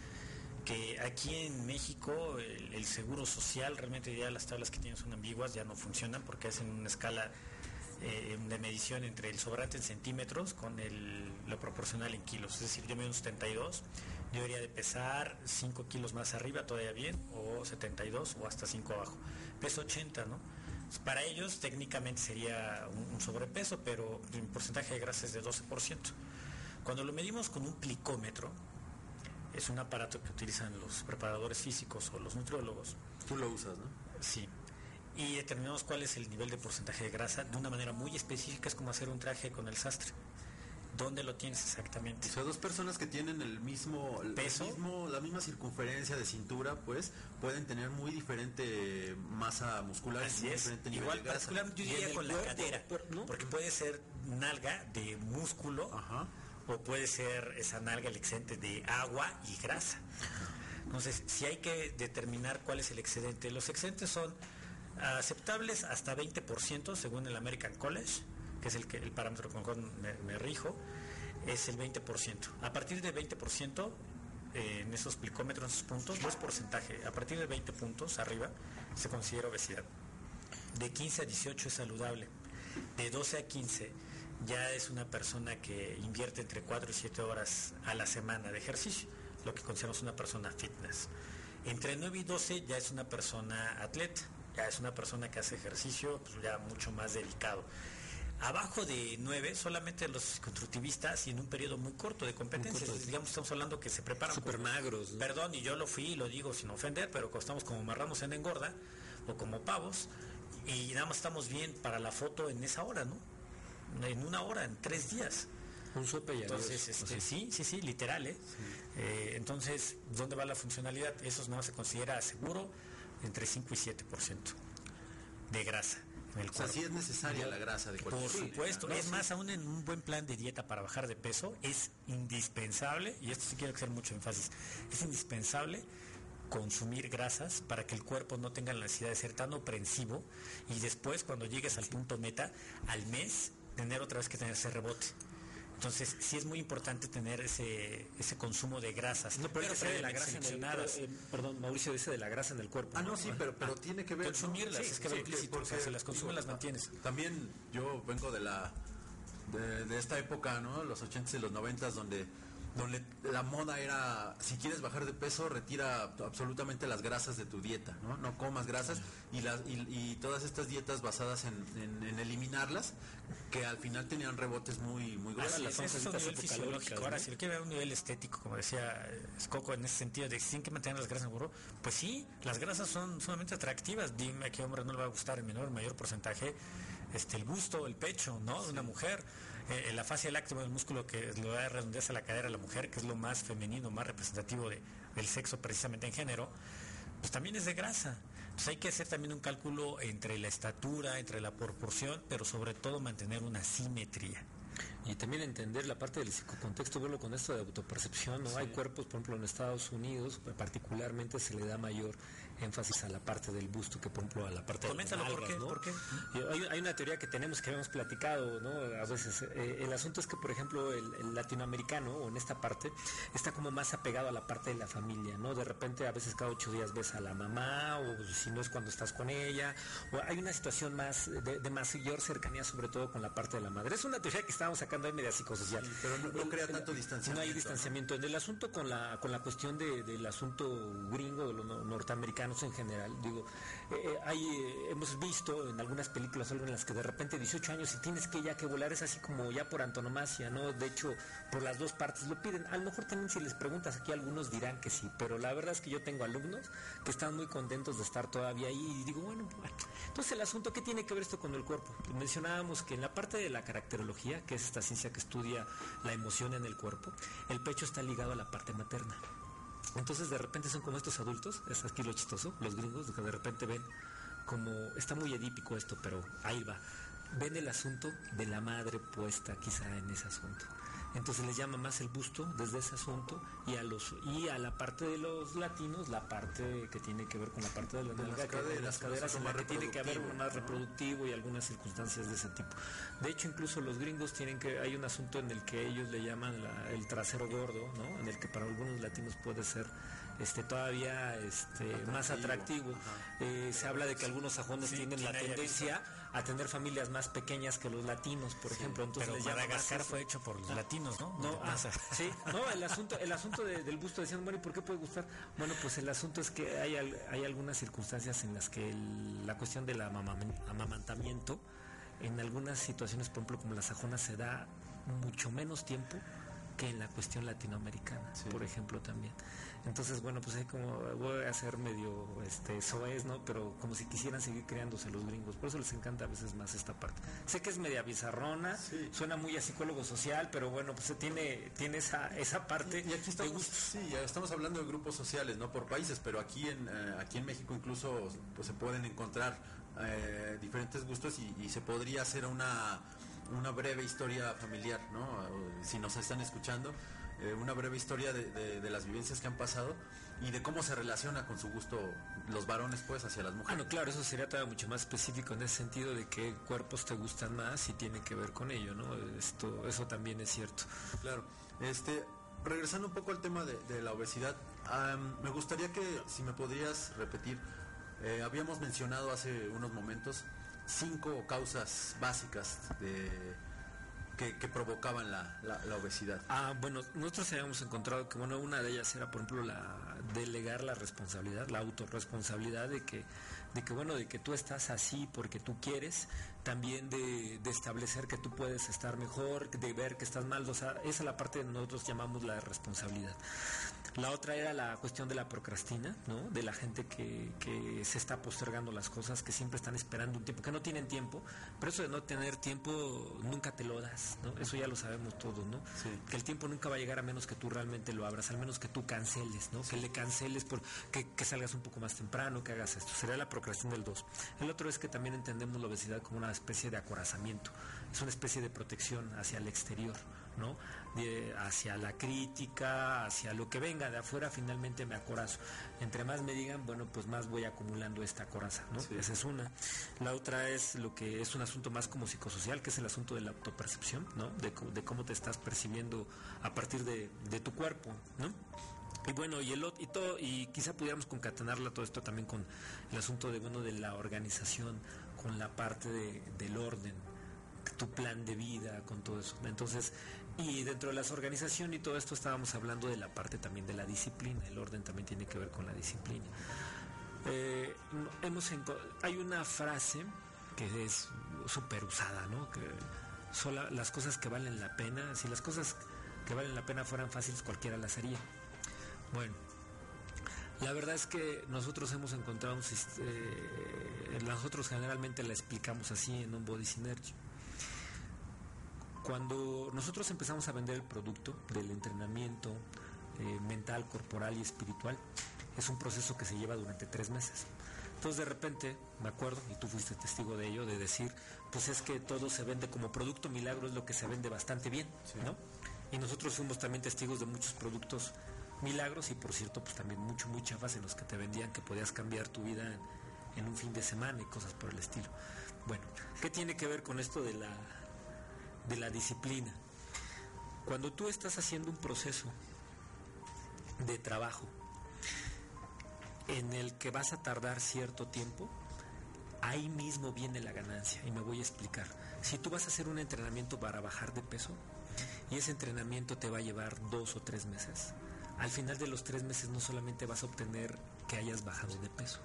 que aquí en México el, el seguro social realmente ya las tablas que tienen son ambiguas, ya no funcionan porque hacen una escala eh, de medición entre el sobrante en centímetros con el, lo proporcional en kilos. Es decir, yo mido un 72, yo debería de pesar 5 kilos más arriba, todavía bien, o 72 o hasta 5 abajo. Peso 80, ¿no? Para ellos técnicamente sería un, un sobrepeso, pero el porcentaje de grasa es de 12%. Cuando lo medimos con un plicómetro, es un aparato que utilizan los preparadores físicos o los nutriólogos, Tú lo usas, ¿no? sí, y determinamos cuál es el nivel de porcentaje de grasa de una manera muy específica, es como hacer un traje con el sastre. ¿Dónde lo tienes exactamente? O sea, dos personas que tienen el mismo, el ¿Peso? mismo- la misma circunferencia de cintura, pues, pueden tener muy diferente masa muscular y Así muy es. diferente nivel Igual, de grasa. particularmente yo diría con la cuerpo, cadera, pero, ¿no? porque puede ser nalga de músculo Ajá. o puede ser esa nalga el excedente de agua y grasa. Entonces, si hay que determinar cuál es el excedente, los excedentes son aceptables hasta 20% según el American College, que es el, que, el parámetro con el cual me, rijo, es el 20%. A partir del 20%, eh, en esos plicómetros, esos puntos, no es porcentaje, a partir de 20 puntos arriba se considera obesidad. De 15 a 18 es saludable. De 12 a 15 ya es una persona que invierte entre 4 y 7 horas a la semana de ejercicio, lo que consideramos una persona fitness. Entre 9 y 12 ya es una persona atleta, ya es una persona que hace ejercicio pues, ya mucho más dedicado. Abajo de 9 solamente los constructivistas y en un periodo muy corto de competencias. corto Digamos, estamos hablando que se preparan como- magros, ¿no? Perdón, y yo lo fui y lo digo sin ofender, pero estamos como marranos en engorda o como pavos y nada más estamos bien para la foto en esa hora, ¿no? En una hora, en tres días. Un sope y. Entonces, este, sí, sí, sí, literal, ¿eh? Eh, entonces, ¿dónde va la funcionalidad? Eso más se considera seguro entre 5 y 7% de grasa en el O sea, sí es necesaria la grasa de cualquier Por supuesto, es Sí. más, aún en un buen plan de dieta para bajar de peso, es indispensable, y esto sí quiero hacer mucho énfasis, es indispensable consumir grasas para que el cuerpo no tenga la necesidad de ser tan oprensivo y después cuando llegues al punto meta, al mes, tener otra vez que tener ese rebote. Entonces, sí es muy importante tener ese, ese consumo de grasas. No, pero, ese de la grasa en el, seleccionadas. eh, perdón, Mauricio, ese de la grasa en el cuerpo. Ah, no, sí, pero, pero tiene que ver. ¿no? Consumirlas, es que va implícito, o sea, si las consumes, las mantienes. También yo vengo de la de, de esta época, ¿no? Los 80s y los 90s donde donde la moda era si quieres bajar de peso retira absolutamente las grasas de tu dieta, ¿no? No comas grasas y las y, y todas estas dietas basadas en, en- en eliminarlas que al final tenían rebotes muy muy gruesos. Así las es, es un nivel fisiológico. Ahora, ¿no? si lo quiere ver a un nivel estético, como decía eh, Scocco en ese sentido, de que tienen que mantener las grasas en el burro, pues sí, las grasas son sumamente atractivas. Dime a qué hombre no le va a gustar en menor o mayor porcentaje este el busto, el pecho, ¿no? De una mujer. Eh, la fascia láctea, el músculo que lo da redondez a la cadera a la mujer, que es lo más femenino, más representativo de- del sexo precisamente en género, pues también es de grasa. Entonces hay que hacer también un cálculo entre la estatura, entre la proporción, pero sobre todo mantener una simetría. Y también entender la parte del psicocontexto, verlo con esto de autopercepción, ¿no? Hay cuerpos, por ejemplo, en Estados Unidos, particularmente se le da mayor énfasis a la parte del busto que por ejemplo a la parte Coméntalo, de las ¿por qué? nalgas, ¿no? ¿Por qué? Hay, hay una teoría que tenemos que habíamos platicado, ¿no? A veces eh, el asunto es que por ejemplo el, el latinoamericano o en esta parte está como más apegado a la parte de la familia, ¿no? De repente a veces cada ocho días ves a la mamá o si no es cuando estás con ella o hay una situación más de, de mayor cercanía sobre todo con la parte de la madre. Es una teoría que estábamos sacando ahí media psicosocial. Sí, pero no- no crea tanto distanciamiento, No hay ¿no? distanciamiento. En el asunto con la con la cuestión de- del asunto gringo de los no- en general, digo, eh, eh, hay eh, hemos visto en algunas películas algo en las que de repente 18 años y tienes que ya que volar es así como ya por antonomasia, ¿no? De hecho, por las dos partes lo piden. A lo mejor también si les preguntas aquí algunos dirán que sí, pero la verdad es que yo tengo alumnos que están muy contentos de estar todavía ahí y digo, bueno, bueno. entonces el asunto ¿qué tiene que ver esto con el cuerpo? Mencionábamos que en la parte de la caracterología, que es esta ciencia que estudia la emoción en el cuerpo, el pecho está ligado a la parte materna. Entonces de repente son como estos adultos, es aquí lo chistoso, los gringos, que de repente ven como, está muy edípico esto, pero ahí va, ven el asunto de la madre puesta quizá en ese asunto. Entonces les llama más el busto desde ese asunto y a los y a la parte de los latinos la parte que tiene que ver con la parte de la De las nalga, que- de caderas, las que es caderas en la que tiene que haber más reproductivo y algunas circunstancias de ese tipo. De hecho, incluso los gringos tienen que, hay un asunto en el que ellos le llaman la- el trasero gordo, ¿no? En el que para algunos latinos puede ser este todavía este más atractivo. Eh, se habla de que algunos sajones Sí, tienen la tendencia a tener familias más pequeñas que los latinos, por ejemplo. Entonces Pero Madagascar fue hecho por los latinos, ¿no? No, ah, sí, <laughs> no, el asunto, el asunto de- del gusto decían, bueno, ¿y por qué puede gustar? Bueno, pues el asunto es que hay, hay algunas circunstancias en las que el- la cuestión del amaman- amamantamiento, en algunas situaciones, por ejemplo, como la sajona, se da mucho menos tiempo que en la cuestión latinoamericana, por ejemplo, también. Entonces, bueno, pues hay como, voy a ser medio este soez, ¿no? Pero como si quisieran seguir creándose los gringos. Por eso les encanta a veces más esta parte. Sé que es media bizarrona, suena muy a psicólogo social, pero bueno, pues tiene, tiene esa, esa parte Y aquí de estamos, sí, ya estamos hablando de grupos sociales, no por países, pero aquí en eh, aquí en México incluso pues, se pueden encontrar eh, diferentes gustos y, y se podría hacer una una breve historia familiar, ¿no? O, Si nos están escuchando, eh, una breve historia de, de- de las vivencias que han pasado y de cómo se relaciona con su gusto los varones, pues, hacia las mujeres. no, claro, eso sería todavía mucho más específico en ese sentido de qué cuerpos te gustan más y tiene que ver con ello, ¿no? Esto, eso también es cierto. Claro. Este, regresando un poco al tema de, de la obesidad, am, me gustaría que, si me podrías repetir, eh, habíamos mencionado hace unos momentos cinco causas básicas de que, que provocaban la, la- la obesidad. Ah, bueno, nosotros habíamos encontrado que bueno, una de ellas era, por ejemplo, la delegar la responsabilidad, la autorresponsabilidad de que, de que bueno, de que tú estás así porque tú quieres, también de, de establecer que tú puedes estar mejor, de ver que estás mal, esa es la parte que nosotros llamamos la responsabilidad. La otra era la cuestión de la procrastina, ¿no? De la gente que, que se está postergando las cosas, que siempre están esperando un tiempo, que no tienen tiempo, pero eso de no tener tiempo nunca te lo das, ¿no? Eso ya lo sabemos todos, ¿no? Sí. Que el tiempo nunca va a llegar a menos que tú realmente lo abras, al menos que tú canceles, ¿no? Que le canceles, por, que, que salgas un poco más temprano, que hagas esto. Sería la procrastinación del 2. El otro es que también entendemos la obesidad como una especie de acorazamiento, es una especie de protección hacia el exterior, ¿no? De- hacia la crítica, hacia lo que venga de afuera, finalmente me acorazo. Entre más me digan, bueno, pues más voy acumulando esta coraza, ¿no? Esa es una. La otra es lo que es un asunto más como psicosocial, que es el asunto de la autopercepción, ¿no? De, de cómo te estás percibiendo a partir de, de tu cuerpo, ¿no? Y bueno, y el y todo y quizá pudiéramos concatenarla todo esto también con el asunto de bueno de la organización, con la parte de- del orden, tu plan de vida, con todo eso. Entonces, y dentro de las organización y todo esto estábamos hablando de la parte también de la disciplina. El orden también tiene que ver con la disciplina. Eh, hemos hay una frase que es súper usada, ¿no? Que sola, las cosas que valen la pena, si las cosas que valen la pena fueran fáciles, cualquiera las haría. Bueno, la verdad es que nosotros hemos encontrado un eh, nosotros generalmente la explicamos así en un body synergy. Cuando nosotros empezamos a vender el producto del entrenamiento eh, mental, corporal y espiritual, es un proceso que se lleva durante tres meses. Entonces de repente, me acuerdo, y tú fuiste testigo de ello, de decir, pues es que todo se vende como producto milagro, es lo que se vende bastante bien, ¿no? Y nosotros fuimos también testigos de muchos productos milagros y por cierto, pues también mucho, muy chafas en los que te vendían que podías cambiar tu vida en, en un fin de semana y cosas por el estilo. Bueno, ¿qué tiene que ver con esto de la, de la disciplina? Cuando tú estás haciendo un proceso de trabajo en el que vas a tardar cierto tiempo, ahí mismo viene la ganancia y me voy a explicar. Si tú vas a hacer un entrenamiento para bajar de peso y ese entrenamiento te va a llevar dos o tres meses, al final de los tres meses no solamente vas a obtener que hayas bajado de peso,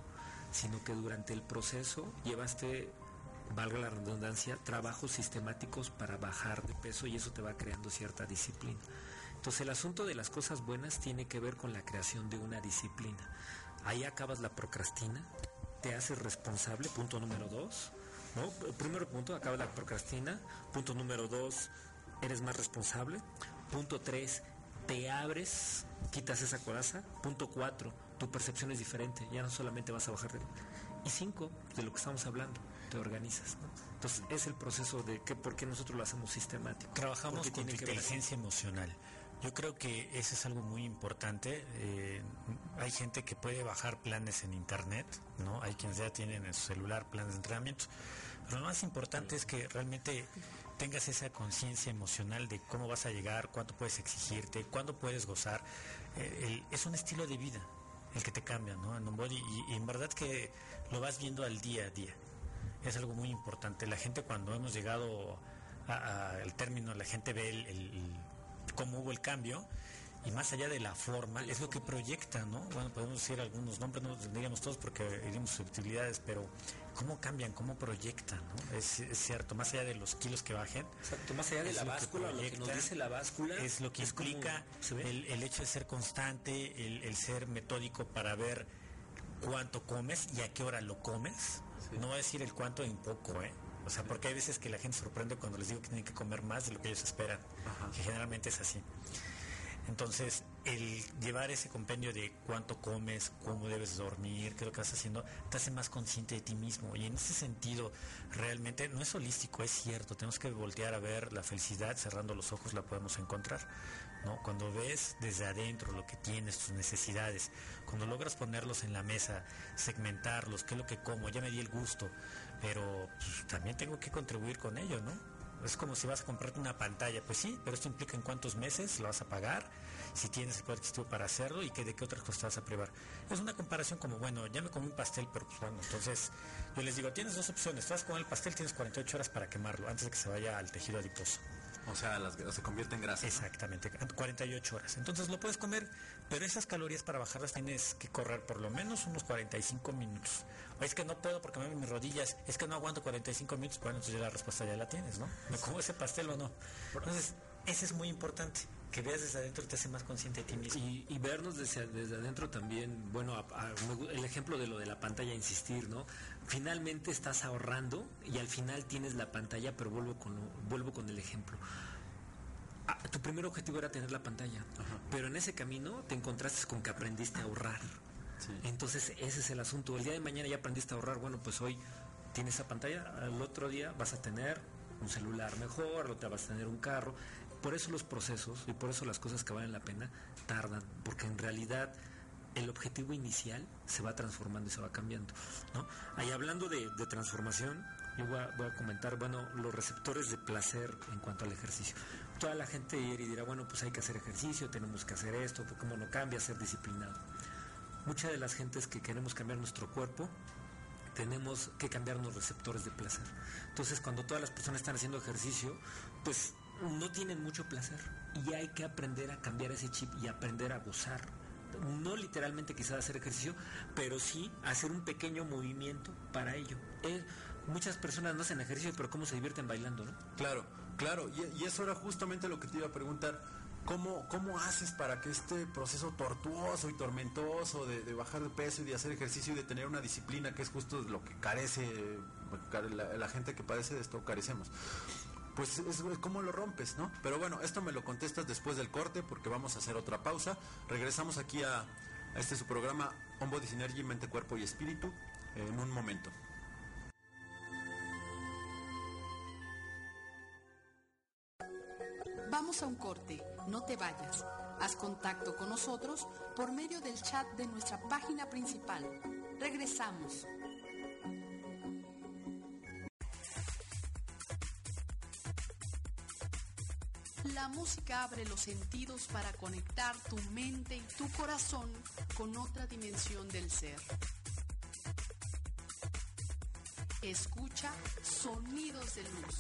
sino que durante el proceso llevaste, valga la redundancia, trabajos sistemáticos para bajar de peso y eso te va creando cierta disciplina. Entonces el asunto de las cosas buenas tiene que ver con la creación de una disciplina. Ahí acabas la procrastina, te haces responsable, punto número dos. ¿no? Primero punto, acaba la procrastina. Punto número dos, eres más responsable. Punto tres, te abres, quitas esa coraza. Punto cuatro, tu percepción es diferente, ya no solamente vas a bajar de... Y cinco, de lo que estamos hablando, te organizas. ¿no? Entonces es el proceso de que por qué nosotros lo hacemos sistemático. Trabajamos con inteligencia emocional. Yo creo que eso es algo muy importante. Eh, hay gente que puede bajar planes en internet, ¿no? Hay quienes ya tienen en su celular planes de entrenamiento. Pero lo más importante es que realmente tengas esa conciencia emocional de cómo vas a llegar, cuánto puedes exigirte, cuándo puedes gozar. Eh, el, es un estilo de vida el que te cambia, ¿no? En un body y, y, en verdad que lo vas viendo al día a día. Es algo muy importante. La gente cuando hemos llegado al término, la gente ve el, el cómo hubo el cambio y más allá de la forma es lo que proyecta, ¿no? Bueno, podemos decir algunos nombres, no los diríamos todos porque iríamos susceptibilidades, pero cómo cambian, cómo proyectan, ¿no? Es, es, cierto, más allá de los kilos que bajen. Exacto, más allá de la báscula, lo que nos dice la báscula. Es lo que es explica el, el, hecho de ser constante, el, el, ser metódico para ver cuánto comes y a qué hora lo comes. No a decir el cuánto en poco, ¿eh? O sea, porque hay veces que la gente sorprende cuando les digo que tienen que comer más de lo que ellos esperan, Ajá. que generalmente es así. Entonces, el llevar ese compendio de cuánto comes, cómo debes dormir, qué es lo que vas haciendo, te hace más consciente de ti mismo. Y en ese sentido, realmente no es holístico, es cierto. Tenemos que voltear a ver la felicidad, cerrando los ojos la podemos encontrar. ¿no? Cuando ves desde adentro lo que tienes, tus necesidades, cuando logras ponerlos en la mesa, segmentarlos, qué es lo que como, ya me di el gusto, pero pues, también tengo que contribuir con ello, ¿no? Es como si vas a comprarte una pantalla, pues sí, pero esto implica en cuántos meses la vas a pagar, si tienes el poder adquisitivo para hacerlo y que de qué otras cosas vas a privar. Es una comparación como, bueno, ya me comí un pastel, pero pues bueno, entonces yo les digo, tienes dos opciones, vas con el pastel, tienes 48 horas para quemarlo antes de que se vaya al tejido adiposo. O sea, las, se convierte en grasa. Exactamente, 48 horas. Entonces lo puedes comer, pero esas calorías para bajarlas tienes que correr por lo menos unos 45 minutos. O es que no puedo porque me ven mis rodillas, es que no aguanto 45 minutos. Bueno, entonces ya la respuesta ya la tienes, ¿no? ¿Me como ese pastel o no? Entonces, ese es muy importante. Que veas desde adentro te hace más consciente de ti mismo. Y, y vernos desde, desde, adentro también, bueno, a, a, el ejemplo de lo de la pantalla, insistir, ¿no? Finalmente estás ahorrando y al final tienes la pantalla, pero vuelvo con, vuelvo con el ejemplo. Ah, tu primer objetivo era tener la pantalla, Ajá. pero en ese camino te encontraste con que aprendiste a ahorrar. Sí. Entonces ese es el asunto. El día de mañana ya aprendiste a ahorrar. Bueno, pues hoy tienes esa pantalla, al otro día vas a tener un celular mejor, al otro vas a tener un carro. Por eso los procesos y por eso las cosas que valen la pena tardan, porque en realidad el objetivo inicial se va transformando y se va cambiando. ¿no? Ahí hablando de, transformación, yo voy a, comentar, bueno, los receptores de placer en cuanto al ejercicio. Toda la gente dirá, bueno, pues hay que hacer ejercicio, tenemos que hacer esto, pues cómo no cambia, ser disciplinado. Muchas de las gentes que queremos cambiar nuestro cuerpo, tenemos que cambiar los receptores de placer. Entonces, cuando todas las personas están haciendo ejercicio, pues no tienen mucho placer y hay que aprender a cambiar ese chip y aprender a gozar no literalmente quizás hacer ejercicio, pero sí hacer un pequeño movimiento para ello. Muchas personas no hacen ejercicio, pero cómo se divierten bailando, ¿no? Claro, claro, y, eso era justamente lo que te iba a preguntar. ¿Cómo, ¿Cómo haces para que este proceso tortuoso y tormentoso de, de, bajar de peso y de hacer ejercicio y de tener una disciplina que es justo lo que carece la, la gente que padece de esto, carecemos? Pues es, como lo rompes, ¿no? Pero bueno, esto me lo contestas después del corte porque vamos a hacer otra pausa. Regresamos aquí a, a este su programa On Body Synergy, Mente, Cuerpo y Espíritu en un momento. Vamos a un corte, no te vayas. Haz contacto con nosotros por medio del chat de nuestra página principal. Regresamos. La música abre los sentidos para conectar tu mente y tu corazón con otra dimensión del ser. Escucha sonidos de luz.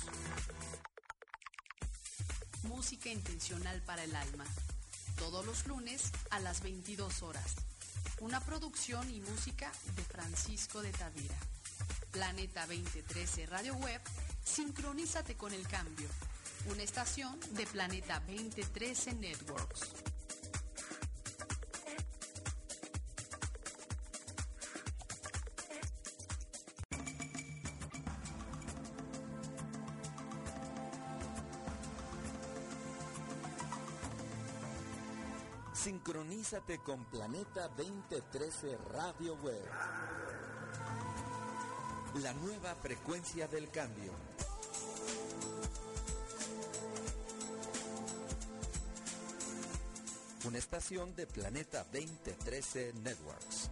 Música intencional para el alma. Todos los lunes a las 22 horas. Una producción y música de Francisco de Tavira. Planeta 2013 Radio Web. Sincronízate con el cambio. Una estación de Planeta 2013 Networks. Sincronízate con Planeta 2013 Radio Web. La nueva frecuencia del cambio. Una estación de Planeta 2013 Networks.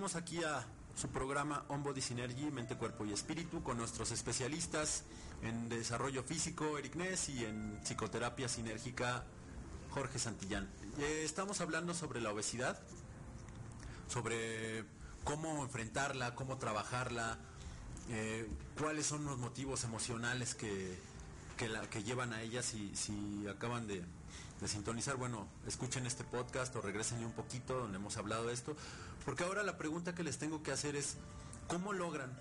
Regresamos aquí a su programa On Body Synergy, Mente, Cuerpo y Espíritu, con nuestros especialistas en desarrollo físico, Eric Ness, y en psicoterapia sinérgica, Jorge Santillán. Eh, estamos hablando sobre la obesidad, sobre cómo enfrentarla, cómo trabajarla, eh, cuáles son los motivos emocionales que, que, la, que llevan a ella si, si acaban de, de sintonizar, bueno, escuchen este podcast o regresen un poquito donde hemos hablado de esto, porque ahora la pregunta que les tengo que hacer es, ¿cómo logran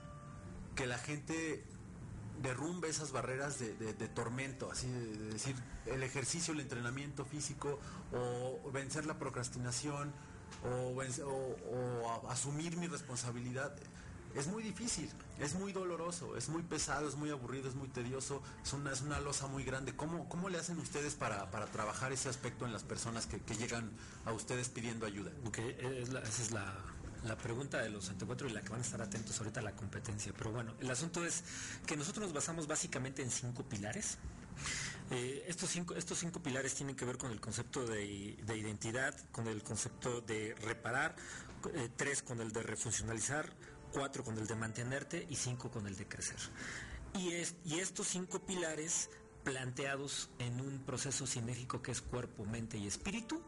que la gente derrumbe esas barreras de, tormento, así de, de, decir, el ejercicio, el entrenamiento físico, o vencer la procrastinación, o, o asumir mi responsabilidad? Es muy difícil, es muy doloroso, es muy pesado, es muy aburrido, es muy tedioso, es una, es una losa muy grande. ¿Cómo, cómo le hacen ustedes para, para trabajar ese aspecto en las personas que, llegan a ustedes pidiendo ayuda? Okay, esa es la, la pregunta de los 64 y la que van a estar atentos ahorita a la competencia. Pero bueno, el asunto es que nosotros nos basamos básicamente en cinco pilares. Eh, estos, cinco, estos cinco pilares tienen que ver con el concepto de, de identidad, con el concepto de reparar, eh, tres con el de refuncionalizar, cuatro con el de mantenerte y cinco con el de crecer. Y, es, y estos cinco pilares planteados en un proceso sinérgico que es cuerpo, mente y espíritu,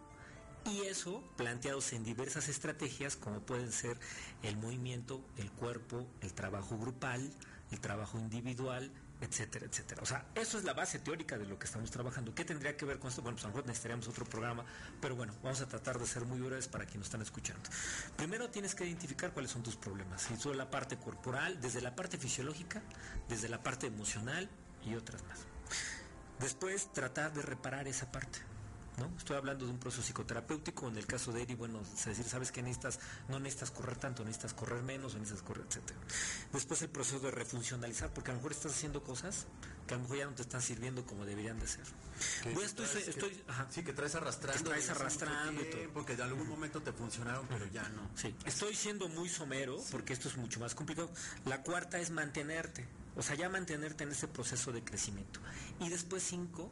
y eso planteados en diversas estrategias como pueden ser el movimiento, el cuerpo, el trabajo grupal, el trabajo individual, etcétera, etcétera. O sea, eso es la base teórica de lo que estamos trabajando. ¿Qué tendría que ver con esto? Bueno, pues a lo mejor necesitaríamos otro programa, pero bueno, vamos a tratar de ser muy breves para quienes están escuchando. Primero tienes que identificar cuáles son tus problemas, y sobre la parte corporal, desde la parte fisiológica, desde la parte emocional y otras más. Después, tratar de reparar esa parte. ¿No? Estoy hablando de un proceso psicoterapéutico, en el caso de Eri, bueno, es decir, sabes que necesitas, no necesitas correr tanto, necesitas correr menos, necesitas correr, etcétera. Después el proceso de refuncionalizar, porque a lo mejor estás haciendo cosas que a lo mejor ya no te están sirviendo como deberían de ser. Bueno, estoy, traes, estoy, que, ajá, sí, que traes arrastrando. Que traes arrastrando tiempo, y todo. Porque de algún momento te funcionaron, pero ya no. Sí, estoy siendo muy somero, sí. porque esto es mucho más complicado. La cuarta es mantenerte, o sea, ya mantenerte en ese proceso de crecimiento. Y después cinco,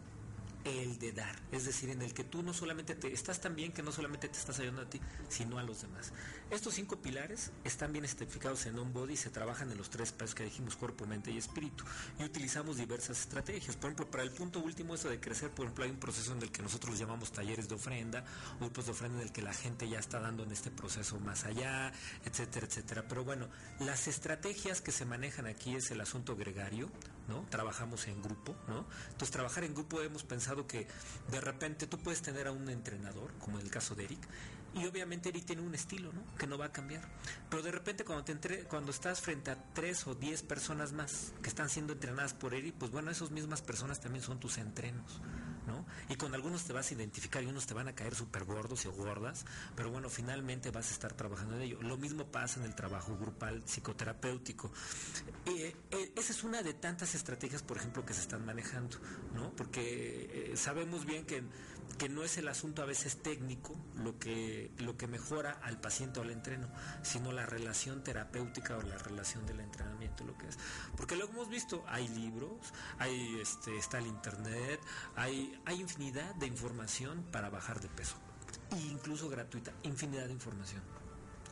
el de dar, es decir, en el que tú no solamente te estás tan bien que no solamente te estás ayudando a ti, sino a los demás. Estos cinco pilares están bien especificados en un body y se trabajan en los tres pasos que dijimos, cuerpo, mente y espíritu. Y utilizamos diversas estrategias. Por ejemplo, para el punto último, eso de crecer, por ejemplo, hay un proceso en el que nosotros llamamos talleres de ofrenda, grupos de ofrenda en el que la gente ya está dando en este proceso más allá, etcétera, etcétera. Pero bueno, las estrategias que se manejan aquí es el asunto gregario, ¿no? Trabajamos en grupo, ¿no? Entonces, trabajar en grupo hemos pensado que de repente tú puedes tener a un entrenador, como en el caso de Eric, y obviamente Eric tiene un estilo, ¿no? Que no va a cambiar. Pero de repente cuando te entre, cuando estás frente a tres o diez personas más que están siendo entrenadas por Eric, pues bueno, esas mismas personas también son tus entrenos, ¿no? Y con algunos te vas a identificar y unos te van a caer súper gordos o gordas, pero bueno, finalmente vas a estar trabajando en ello. Lo mismo pasa en el trabajo grupal psicoterapéutico. Eh, eh, esa es una de tantas estrategias, por ejemplo, que se están manejando, ¿no? Porque eh, sabemos bien que, que no es el asunto a veces técnico lo que, lo que mejora al paciente o al entreno, sino la relación terapéutica o la relación del entrenamiento, lo que es. Porque lo hemos visto, hay libros, hay este, está el internet, hay, hay infinidad de información para bajar de peso, e incluso gratuita, infinidad de información.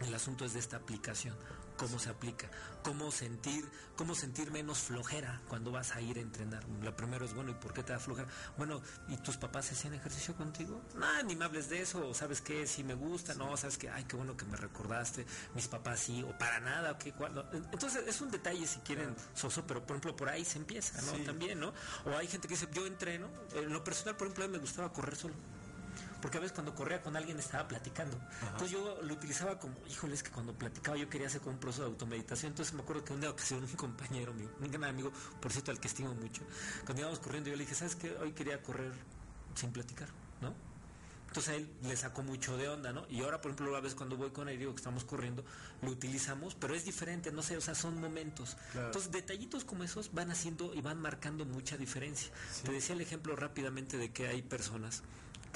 El asunto es de esta aplicación, cómo se aplica, cómo sentir, cómo sentir menos flojera cuando vas a ir a entrenar. Lo primero es, bueno, ¿y por qué te da flojera? Bueno, ¿y tus papás hacían ejercicio contigo? No, ni me hables de eso, sabes qué, si me gusta, no, sabes que, ay, qué bueno que me recordaste, mis papás sí, o para nada, o qué, cuando. Entonces, es un detalle si quieren soso, pero por ejemplo, por ahí se empieza, ¿no? También, ¿no? O hay gente que dice, yo entreno, en lo personal, por ejemplo, a mí me gustaba correr solo porque a veces cuando corría con alguien estaba platicando. Entonces yo lo utilizaba como, híjole, es que cuando platicaba yo quería hacer como un proceso de automeditación. Entonces me acuerdo que una ocasión un compañero mío, un gran amigo, por cierto, al que estimo mucho, cuando íbamos corriendo yo le dije, ¿sabes qué? Hoy quería correr sin platicar, ¿no? Entonces a él le sacó mucho de onda, ¿no? Y ahora, por ejemplo, a veces cuando voy con él, digo que estamos corriendo, lo utilizamos, pero es diferente, no sé, o sea, son momentos. Entonces, detallitos como esos van haciendo y van marcando mucha diferencia. Te decía el ejemplo rápidamente de que hay personas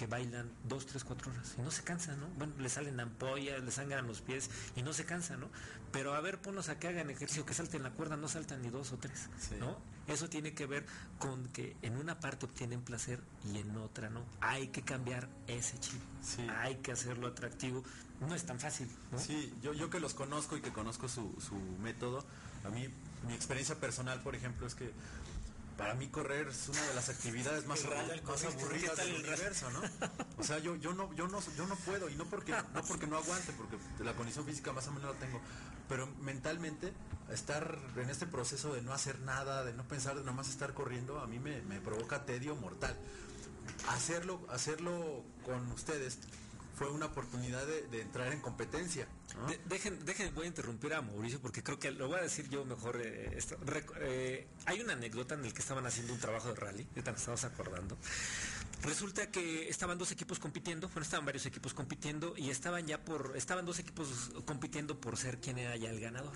que bailan dos, tres, cuatro horas y no se cansan, ¿no? Bueno, le salen ampollas, le sangran los pies y no se cansan, ¿no? Pero a ver, ponlos a que hagan ejercicio, que salten la cuerda, no saltan ni dos o tres, ¿no? Eso tiene que ver con que en una parte obtienen placer y en otra no. Hay que cambiar ese chip. Hay que hacerlo atractivo. No es tan fácil. ¿no? Sí, yo, yo que los conozco y que conozco su, su método, a mí mi experiencia personal, por ejemplo, es que para mí correr es una de las actividades más, más aburridas del universo, ¿no? O sea, yo, yo no, yo no, yo no puedo, y no porque, no porque no aguante, porque la condición física más o menos la tengo, pero mentalmente estar en este proceso de no hacer nada, de no pensar, de nomás estar corriendo, a mí me, me provoca tedio mortal. Hacerlo, hacerlo con ustedes fue una oportunidad de, entrar en competencia. Dejen, dejen, voy a interrumpir a Mauricio porque creo que lo voy a decir yo mejor. Eh, esto. Eh, hay una anécdota en el que estaban haciendo un trabajo de rally, ahorita nos estamos acordando. Resulta que estaban dos equipos compitiendo, bueno, estaban varios equipos compitiendo y estaban ya por, estaban dos equipos compitiendo por ser quien era ya el ganador.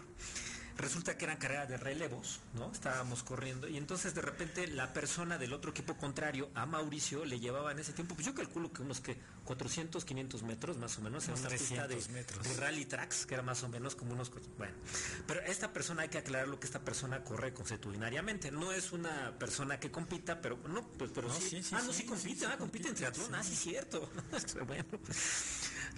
Resulta que eran carreras de relevos, ¿no? Estábamos corriendo y entonces de repente la persona del otro equipo contrario, a Mauricio, le llevaba en ese tiempo, pues yo calculo que unos que 400, 500 metros más o menos, en una pista de, de, rally tracks, que era más o menos como unos... Bueno, pero esta persona hay que aclarar lo que esta persona corre consuetudinariamente. No es una persona que compita, pero no, pues, pero sí, Ah, no, sí, compite, ah, compite en triatlón, ah, sí, cierto. <laughs> bueno,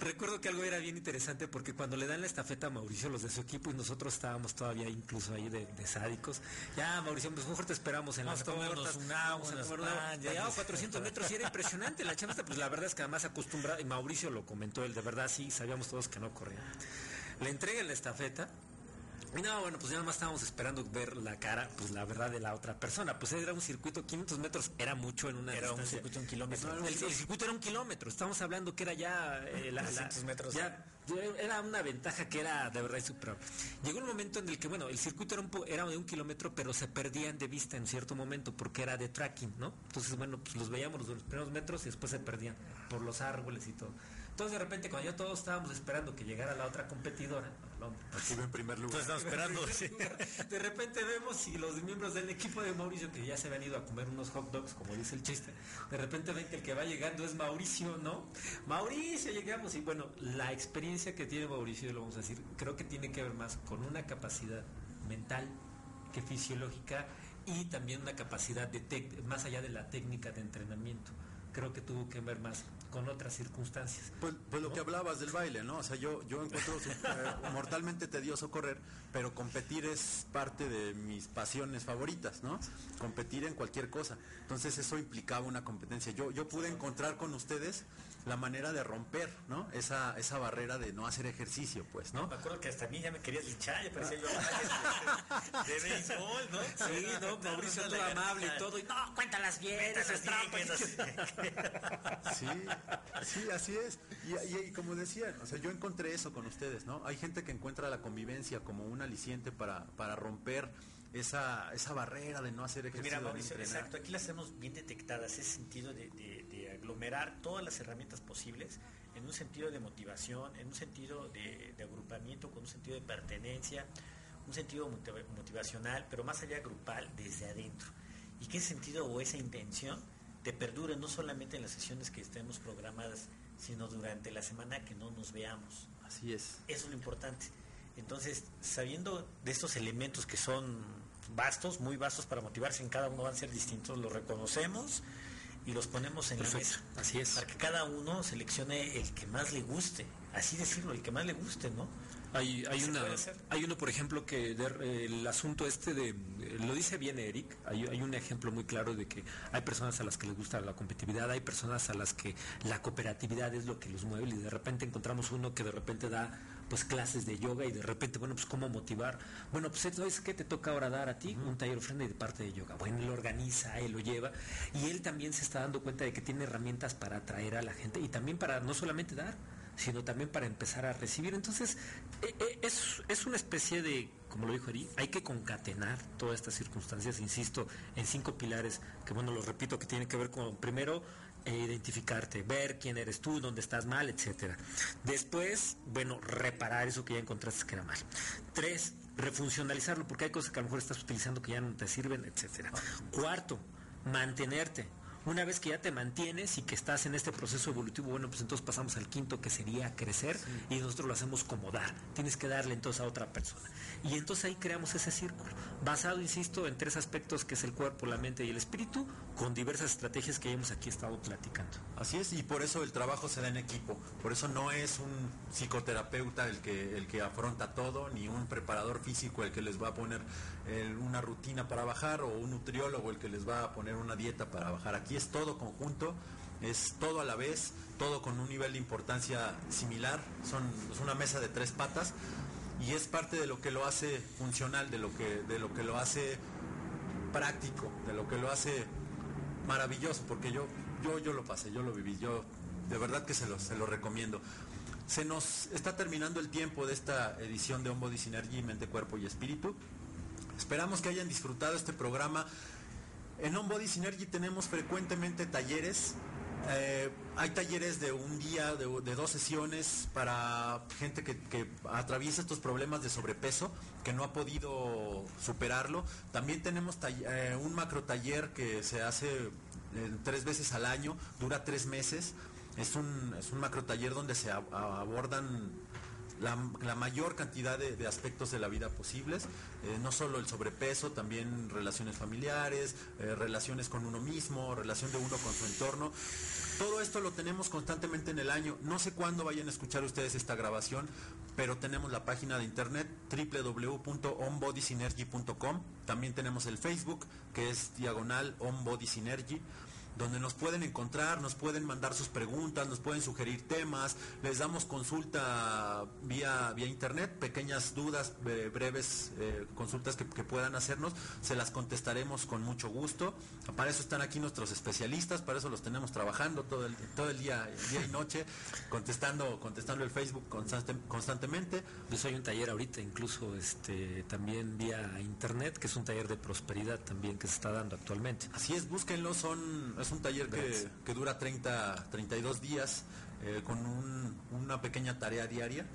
recuerdo que algo era bien interesante porque cuando le dan la estafeta a Mauricio, los de su equipo y nosotros estábamos todos había incluso ahí de, sádicos. Ya, Mauricio, pues mejor te esperamos en las tortas. Vamos a comer ya, 400 <laughs> metros y era impresionante. La chava, pues la verdad es que además acostumbrada, y Mauricio lo comentó él, de verdad sí, sabíamos todos que no corría. Le entrega la estafeta y no, bueno, pues ya nada más estábamos esperando ver la cara, pues la verdad de la otra persona. Pues era un circuito, 500 metros era mucho en una Era un circuito un kilómetro. El, circuito era un kilómetro. Estamos hablando que era ya... Eh, la, metros. Ya, era una ventaja que era de verdad super. Llegó un momento en el que, bueno, el circuito era, un era de un kilómetro, pero se perdían de vista en cierto momento porque era de tracking, ¿no? Entonces, bueno, pues los veíamos los primeros metros y después se perdían por los árboles y todo. Entonces de repente cuando ya todos estábamos esperando que llegara la otra competidora, aquí en primer lugar. Entonces esperando. <laughs> De repente vemos y los miembros del equipo de Mauricio que ya se habían ido a comer unos hot dogs, como dice el chiste, de repente ven que el que va llegando es Mauricio, ¿no? Mauricio, llegamos y bueno, la experiencia que tiene Mauricio, lo vamos a decir, creo que tiene que ver más con una capacidad mental que fisiológica y también una capacidad de más allá de la técnica de entrenamiento creo que tuvo que ver más con otras circunstancias. Pues, pues lo que hablabas del baile, ¿no? O sea, yo, yo encuentro <laughs> eh, mortalmente tedioso correr, pero competir es parte de mis pasiones favoritas, ¿no? Competir en cualquier cosa. Entonces eso implicaba una competencia. Yo, yo pude encontrar con ustedes la manera de romper, ¿no? Esa, esa barrera de no hacer ejercicio, pues, ¿no? Me acuerdo que hasta a mí ya me querías linchar, ya parecía yo <laughs> de, de béisbol, ¿no? Sí, no, Mauricio todo amable y todo, y no, cuéntalas bien, esas trampas. <laughs> Sí, sí, así es. Y, como decían, o sea, yo encontré eso con ustedes, ¿no? Hay gente que encuentra la convivencia como un aliciente para, para romper esa, esa barrera de no hacer Pues ejercicio. mira, de Mauricio, exacto, aquí las tenemos bien detectadas, ese sentido de aglomerar todas las herramientas posibles en un sentido de motivación, en un sentido de, de agrupamiento, con un sentido de pertenencia, un sentido motiva- motivacional, pero más allá grupal, desde adentro. Y que ese sentido o esa intención te perdure no solamente en las sesiones que estemos programadas, sino durante la semana que no nos veamos. Así es. Eso es lo importante. Entonces, sabiendo de estos elementos que son vastos, muy vastos para motivarse, en cada uno van a ser distintos, los reconocemos y los ponemos en Perfecto, la mesa. así es. Para que cada uno seleccione el que más le guste. Así decirlo, el que más le guste, ¿no? Hay, hay, una, hay uno, por ejemplo, que de- el asunto este de, lo dice bien Eric, hay, hay un ejemplo muy claro de que hay personas a las que les gusta la competitividad, hay personas a las que la cooperatividad es lo que los mueve y de repente encontramos uno que de repente da pues clases de yoga y de repente, bueno, pues cómo motivar. Bueno, pues ¿sabes qué te toca ahora dar a ti? Un taller ofrenda y de parte de yoga. Bueno, él lo organiza, él lo lleva y él también se está dando cuenta de que tiene herramientas para atraer a la gente y también para no solamente dar, sino también para empezar a recibir. Entonces, eh, eh, es, es una especie de, como lo dijo Eri, hay que concatenar todas estas circunstancias, insisto, en cinco pilares, que bueno, los repito, que tienen que ver con, primero, eh, identificarte, ver quién eres tú, dónde estás mal, etcétera. Después, bueno, reparar eso que ya encontraste que era mal. Tres, refuncionalizarlo, porque hay cosas que a lo mejor estás utilizando que ya no te sirven, etcétera. Cuarto, mantenerte. Una vez que ya te mantienes y que estás en este proceso evolutivo, bueno, pues entonces pasamos al quinto que sería crecer y nosotros lo hacemos como dar. Tienes que darle entonces a otra persona. Y entonces ahí creamos ese círculo, basado, insisto, en tres aspectos que es el cuerpo, la mente y el espíritu, con diversas estrategias que hemos aquí estado platicando. Así es, y por eso el trabajo se da en equipo. Por eso no es un psicoterapeuta el que, el que afronta todo, ni un preparador físico el que les va a poner una rutina para bajar, o un nutriólogo el que les va a poner una dieta para bajar. Aquí es todo conjunto, es todo a la vez, todo con un nivel de importancia similar. Son, es una mesa de tres patas y es parte de lo que lo hace funcional, de lo que, de lo que lo hace práctico, de lo que lo hace maravilloso, porque yo, yo, yo lo pasé, yo lo viví, yo de verdad que se lo, se lo recomiendo. Se nos está terminando el tiempo de esta edición de On Body Synergy, Mente, Cuerpo y Espíritu. Esperamos que hayan disfrutado este programa. En On Body Synergy tenemos frecuentemente talleres. Eh, hay talleres de un día, de, dos sesiones para gente que, atraviesa estos problemas de sobrepeso, que no ha podido superarlo. También tenemos eh, un macro taller que se hace eh, tres veces al año, dura tres meses. Es un, es un macro taller donde se abordan la, mayor cantidad de, de aspectos de la vida posibles, eh, no solo el sobrepeso, también relaciones familiares, eh, relaciones con uno mismo, relación de uno con su entorno. Todo esto lo tenemos constantemente en el año. No sé cuándo vayan a escuchar ustedes esta grabación, pero tenemos la página de internet www.onbodysynergy.com. También tenemos el Facebook, que es diagonal onbodysynergy donde nos pueden encontrar, nos pueden mandar sus preguntas, nos pueden sugerir temas, les damos consulta vía, vía internet, pequeñas dudas, bre- breves eh, consultas que, que puedan hacernos, se las contestaremos con mucho gusto. Para eso están aquí nuestros especialistas, para eso los tenemos trabajando todo el, todo el día, día y noche, contestando, contestando el Facebook constante- constantemente. Yo soy un taller ahorita, incluso este también vía internet, que es un taller de prosperidad también que se está dando actualmente. Así es, búsquenlo, son, es un taller que, que dura 30, 32 días eh, con un- una pequeña tarea diaria.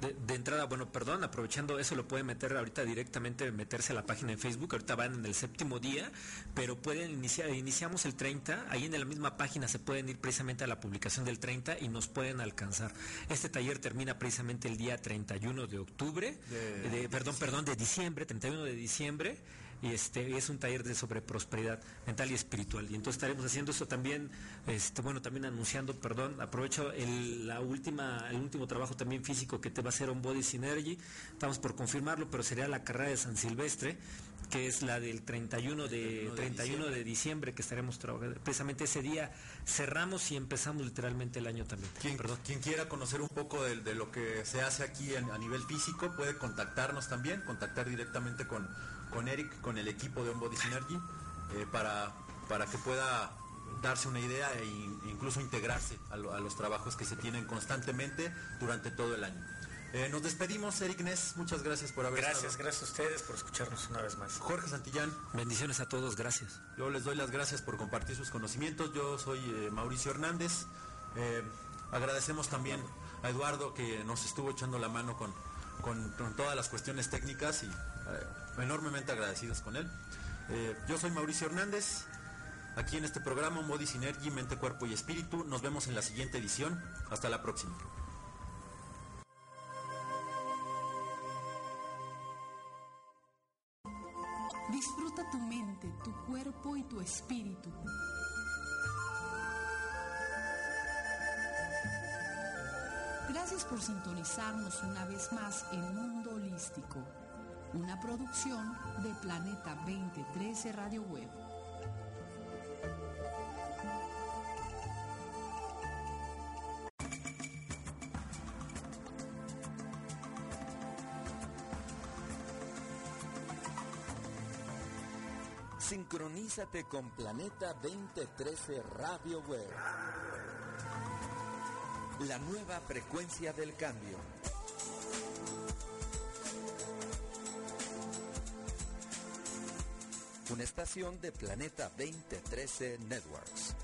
De, de entrada, bueno, perdón, aprovechando eso lo pueden meter ahorita directamente, meterse a la página de Facebook, ahorita van en el séptimo día, pero pueden iniciar, iniciamos el 30, ahí en la misma página se pueden ir precisamente a la publicación del 30 y nos pueden alcanzar. Este taller termina precisamente el día 31 de octubre, De- de- perdón, perdón, de diciembre, 31 de diciembre, y este es un taller de sobre prosperidad mental y espiritual. Y entonces estaremos haciendo eso también, este, bueno, también anunciando, perdón, aprovecho el, la última, el último trabajo también físico que te va a hacer On Body Synergy. Estamos por confirmarlo, pero sería la carrera de San Silvestre, que es la del 31 de, 31 de 31 de diciembre que estaremos trabajando. Precisamente ese día cerramos y empezamos literalmente el año también. Quien, Perdón. quien quiera conocer un poco de, de lo que se hace aquí en- a nivel físico puede contactarnos también, contactar directamente con, con Eric, con el equipo de On Body Synergy, eh, para, para que pueda darse una idea e in- incluso integrarse a, lo- a los trabajos que se tienen constantemente durante todo el año. Eh, nos despedimos, Eric Ness, muchas gracias por haber Gracias, estado. gracias a ustedes por escucharnos una vez más. Jorge Santillán, Bendiciones a todos, gracias. yo les doy las gracias por compartir sus conocimientos. Yo soy eh, Mauricio Hernández. Eh, agradecemos también a Eduardo que nos estuvo echando la mano con, con- con todas las cuestiones técnicas y eh, enormemente agradecidos con él. Eh, yo soy Mauricio Hernández. Aquí en este programa Modi Synergy, Mente, Cuerpo y Espíritu. Nos vemos en la siguiente edición. Hasta la próxima. Disfruta tu mente, tu cuerpo y tu espíritu. Gracias por sintonizarnos una vez más en Mundo Holístico, una producción de Planeta 2013 Radio Web. Sincronízate con Planeta 2013 Radio Web. La nueva frecuencia del cambio. Una estación de Planeta 2013 Networks.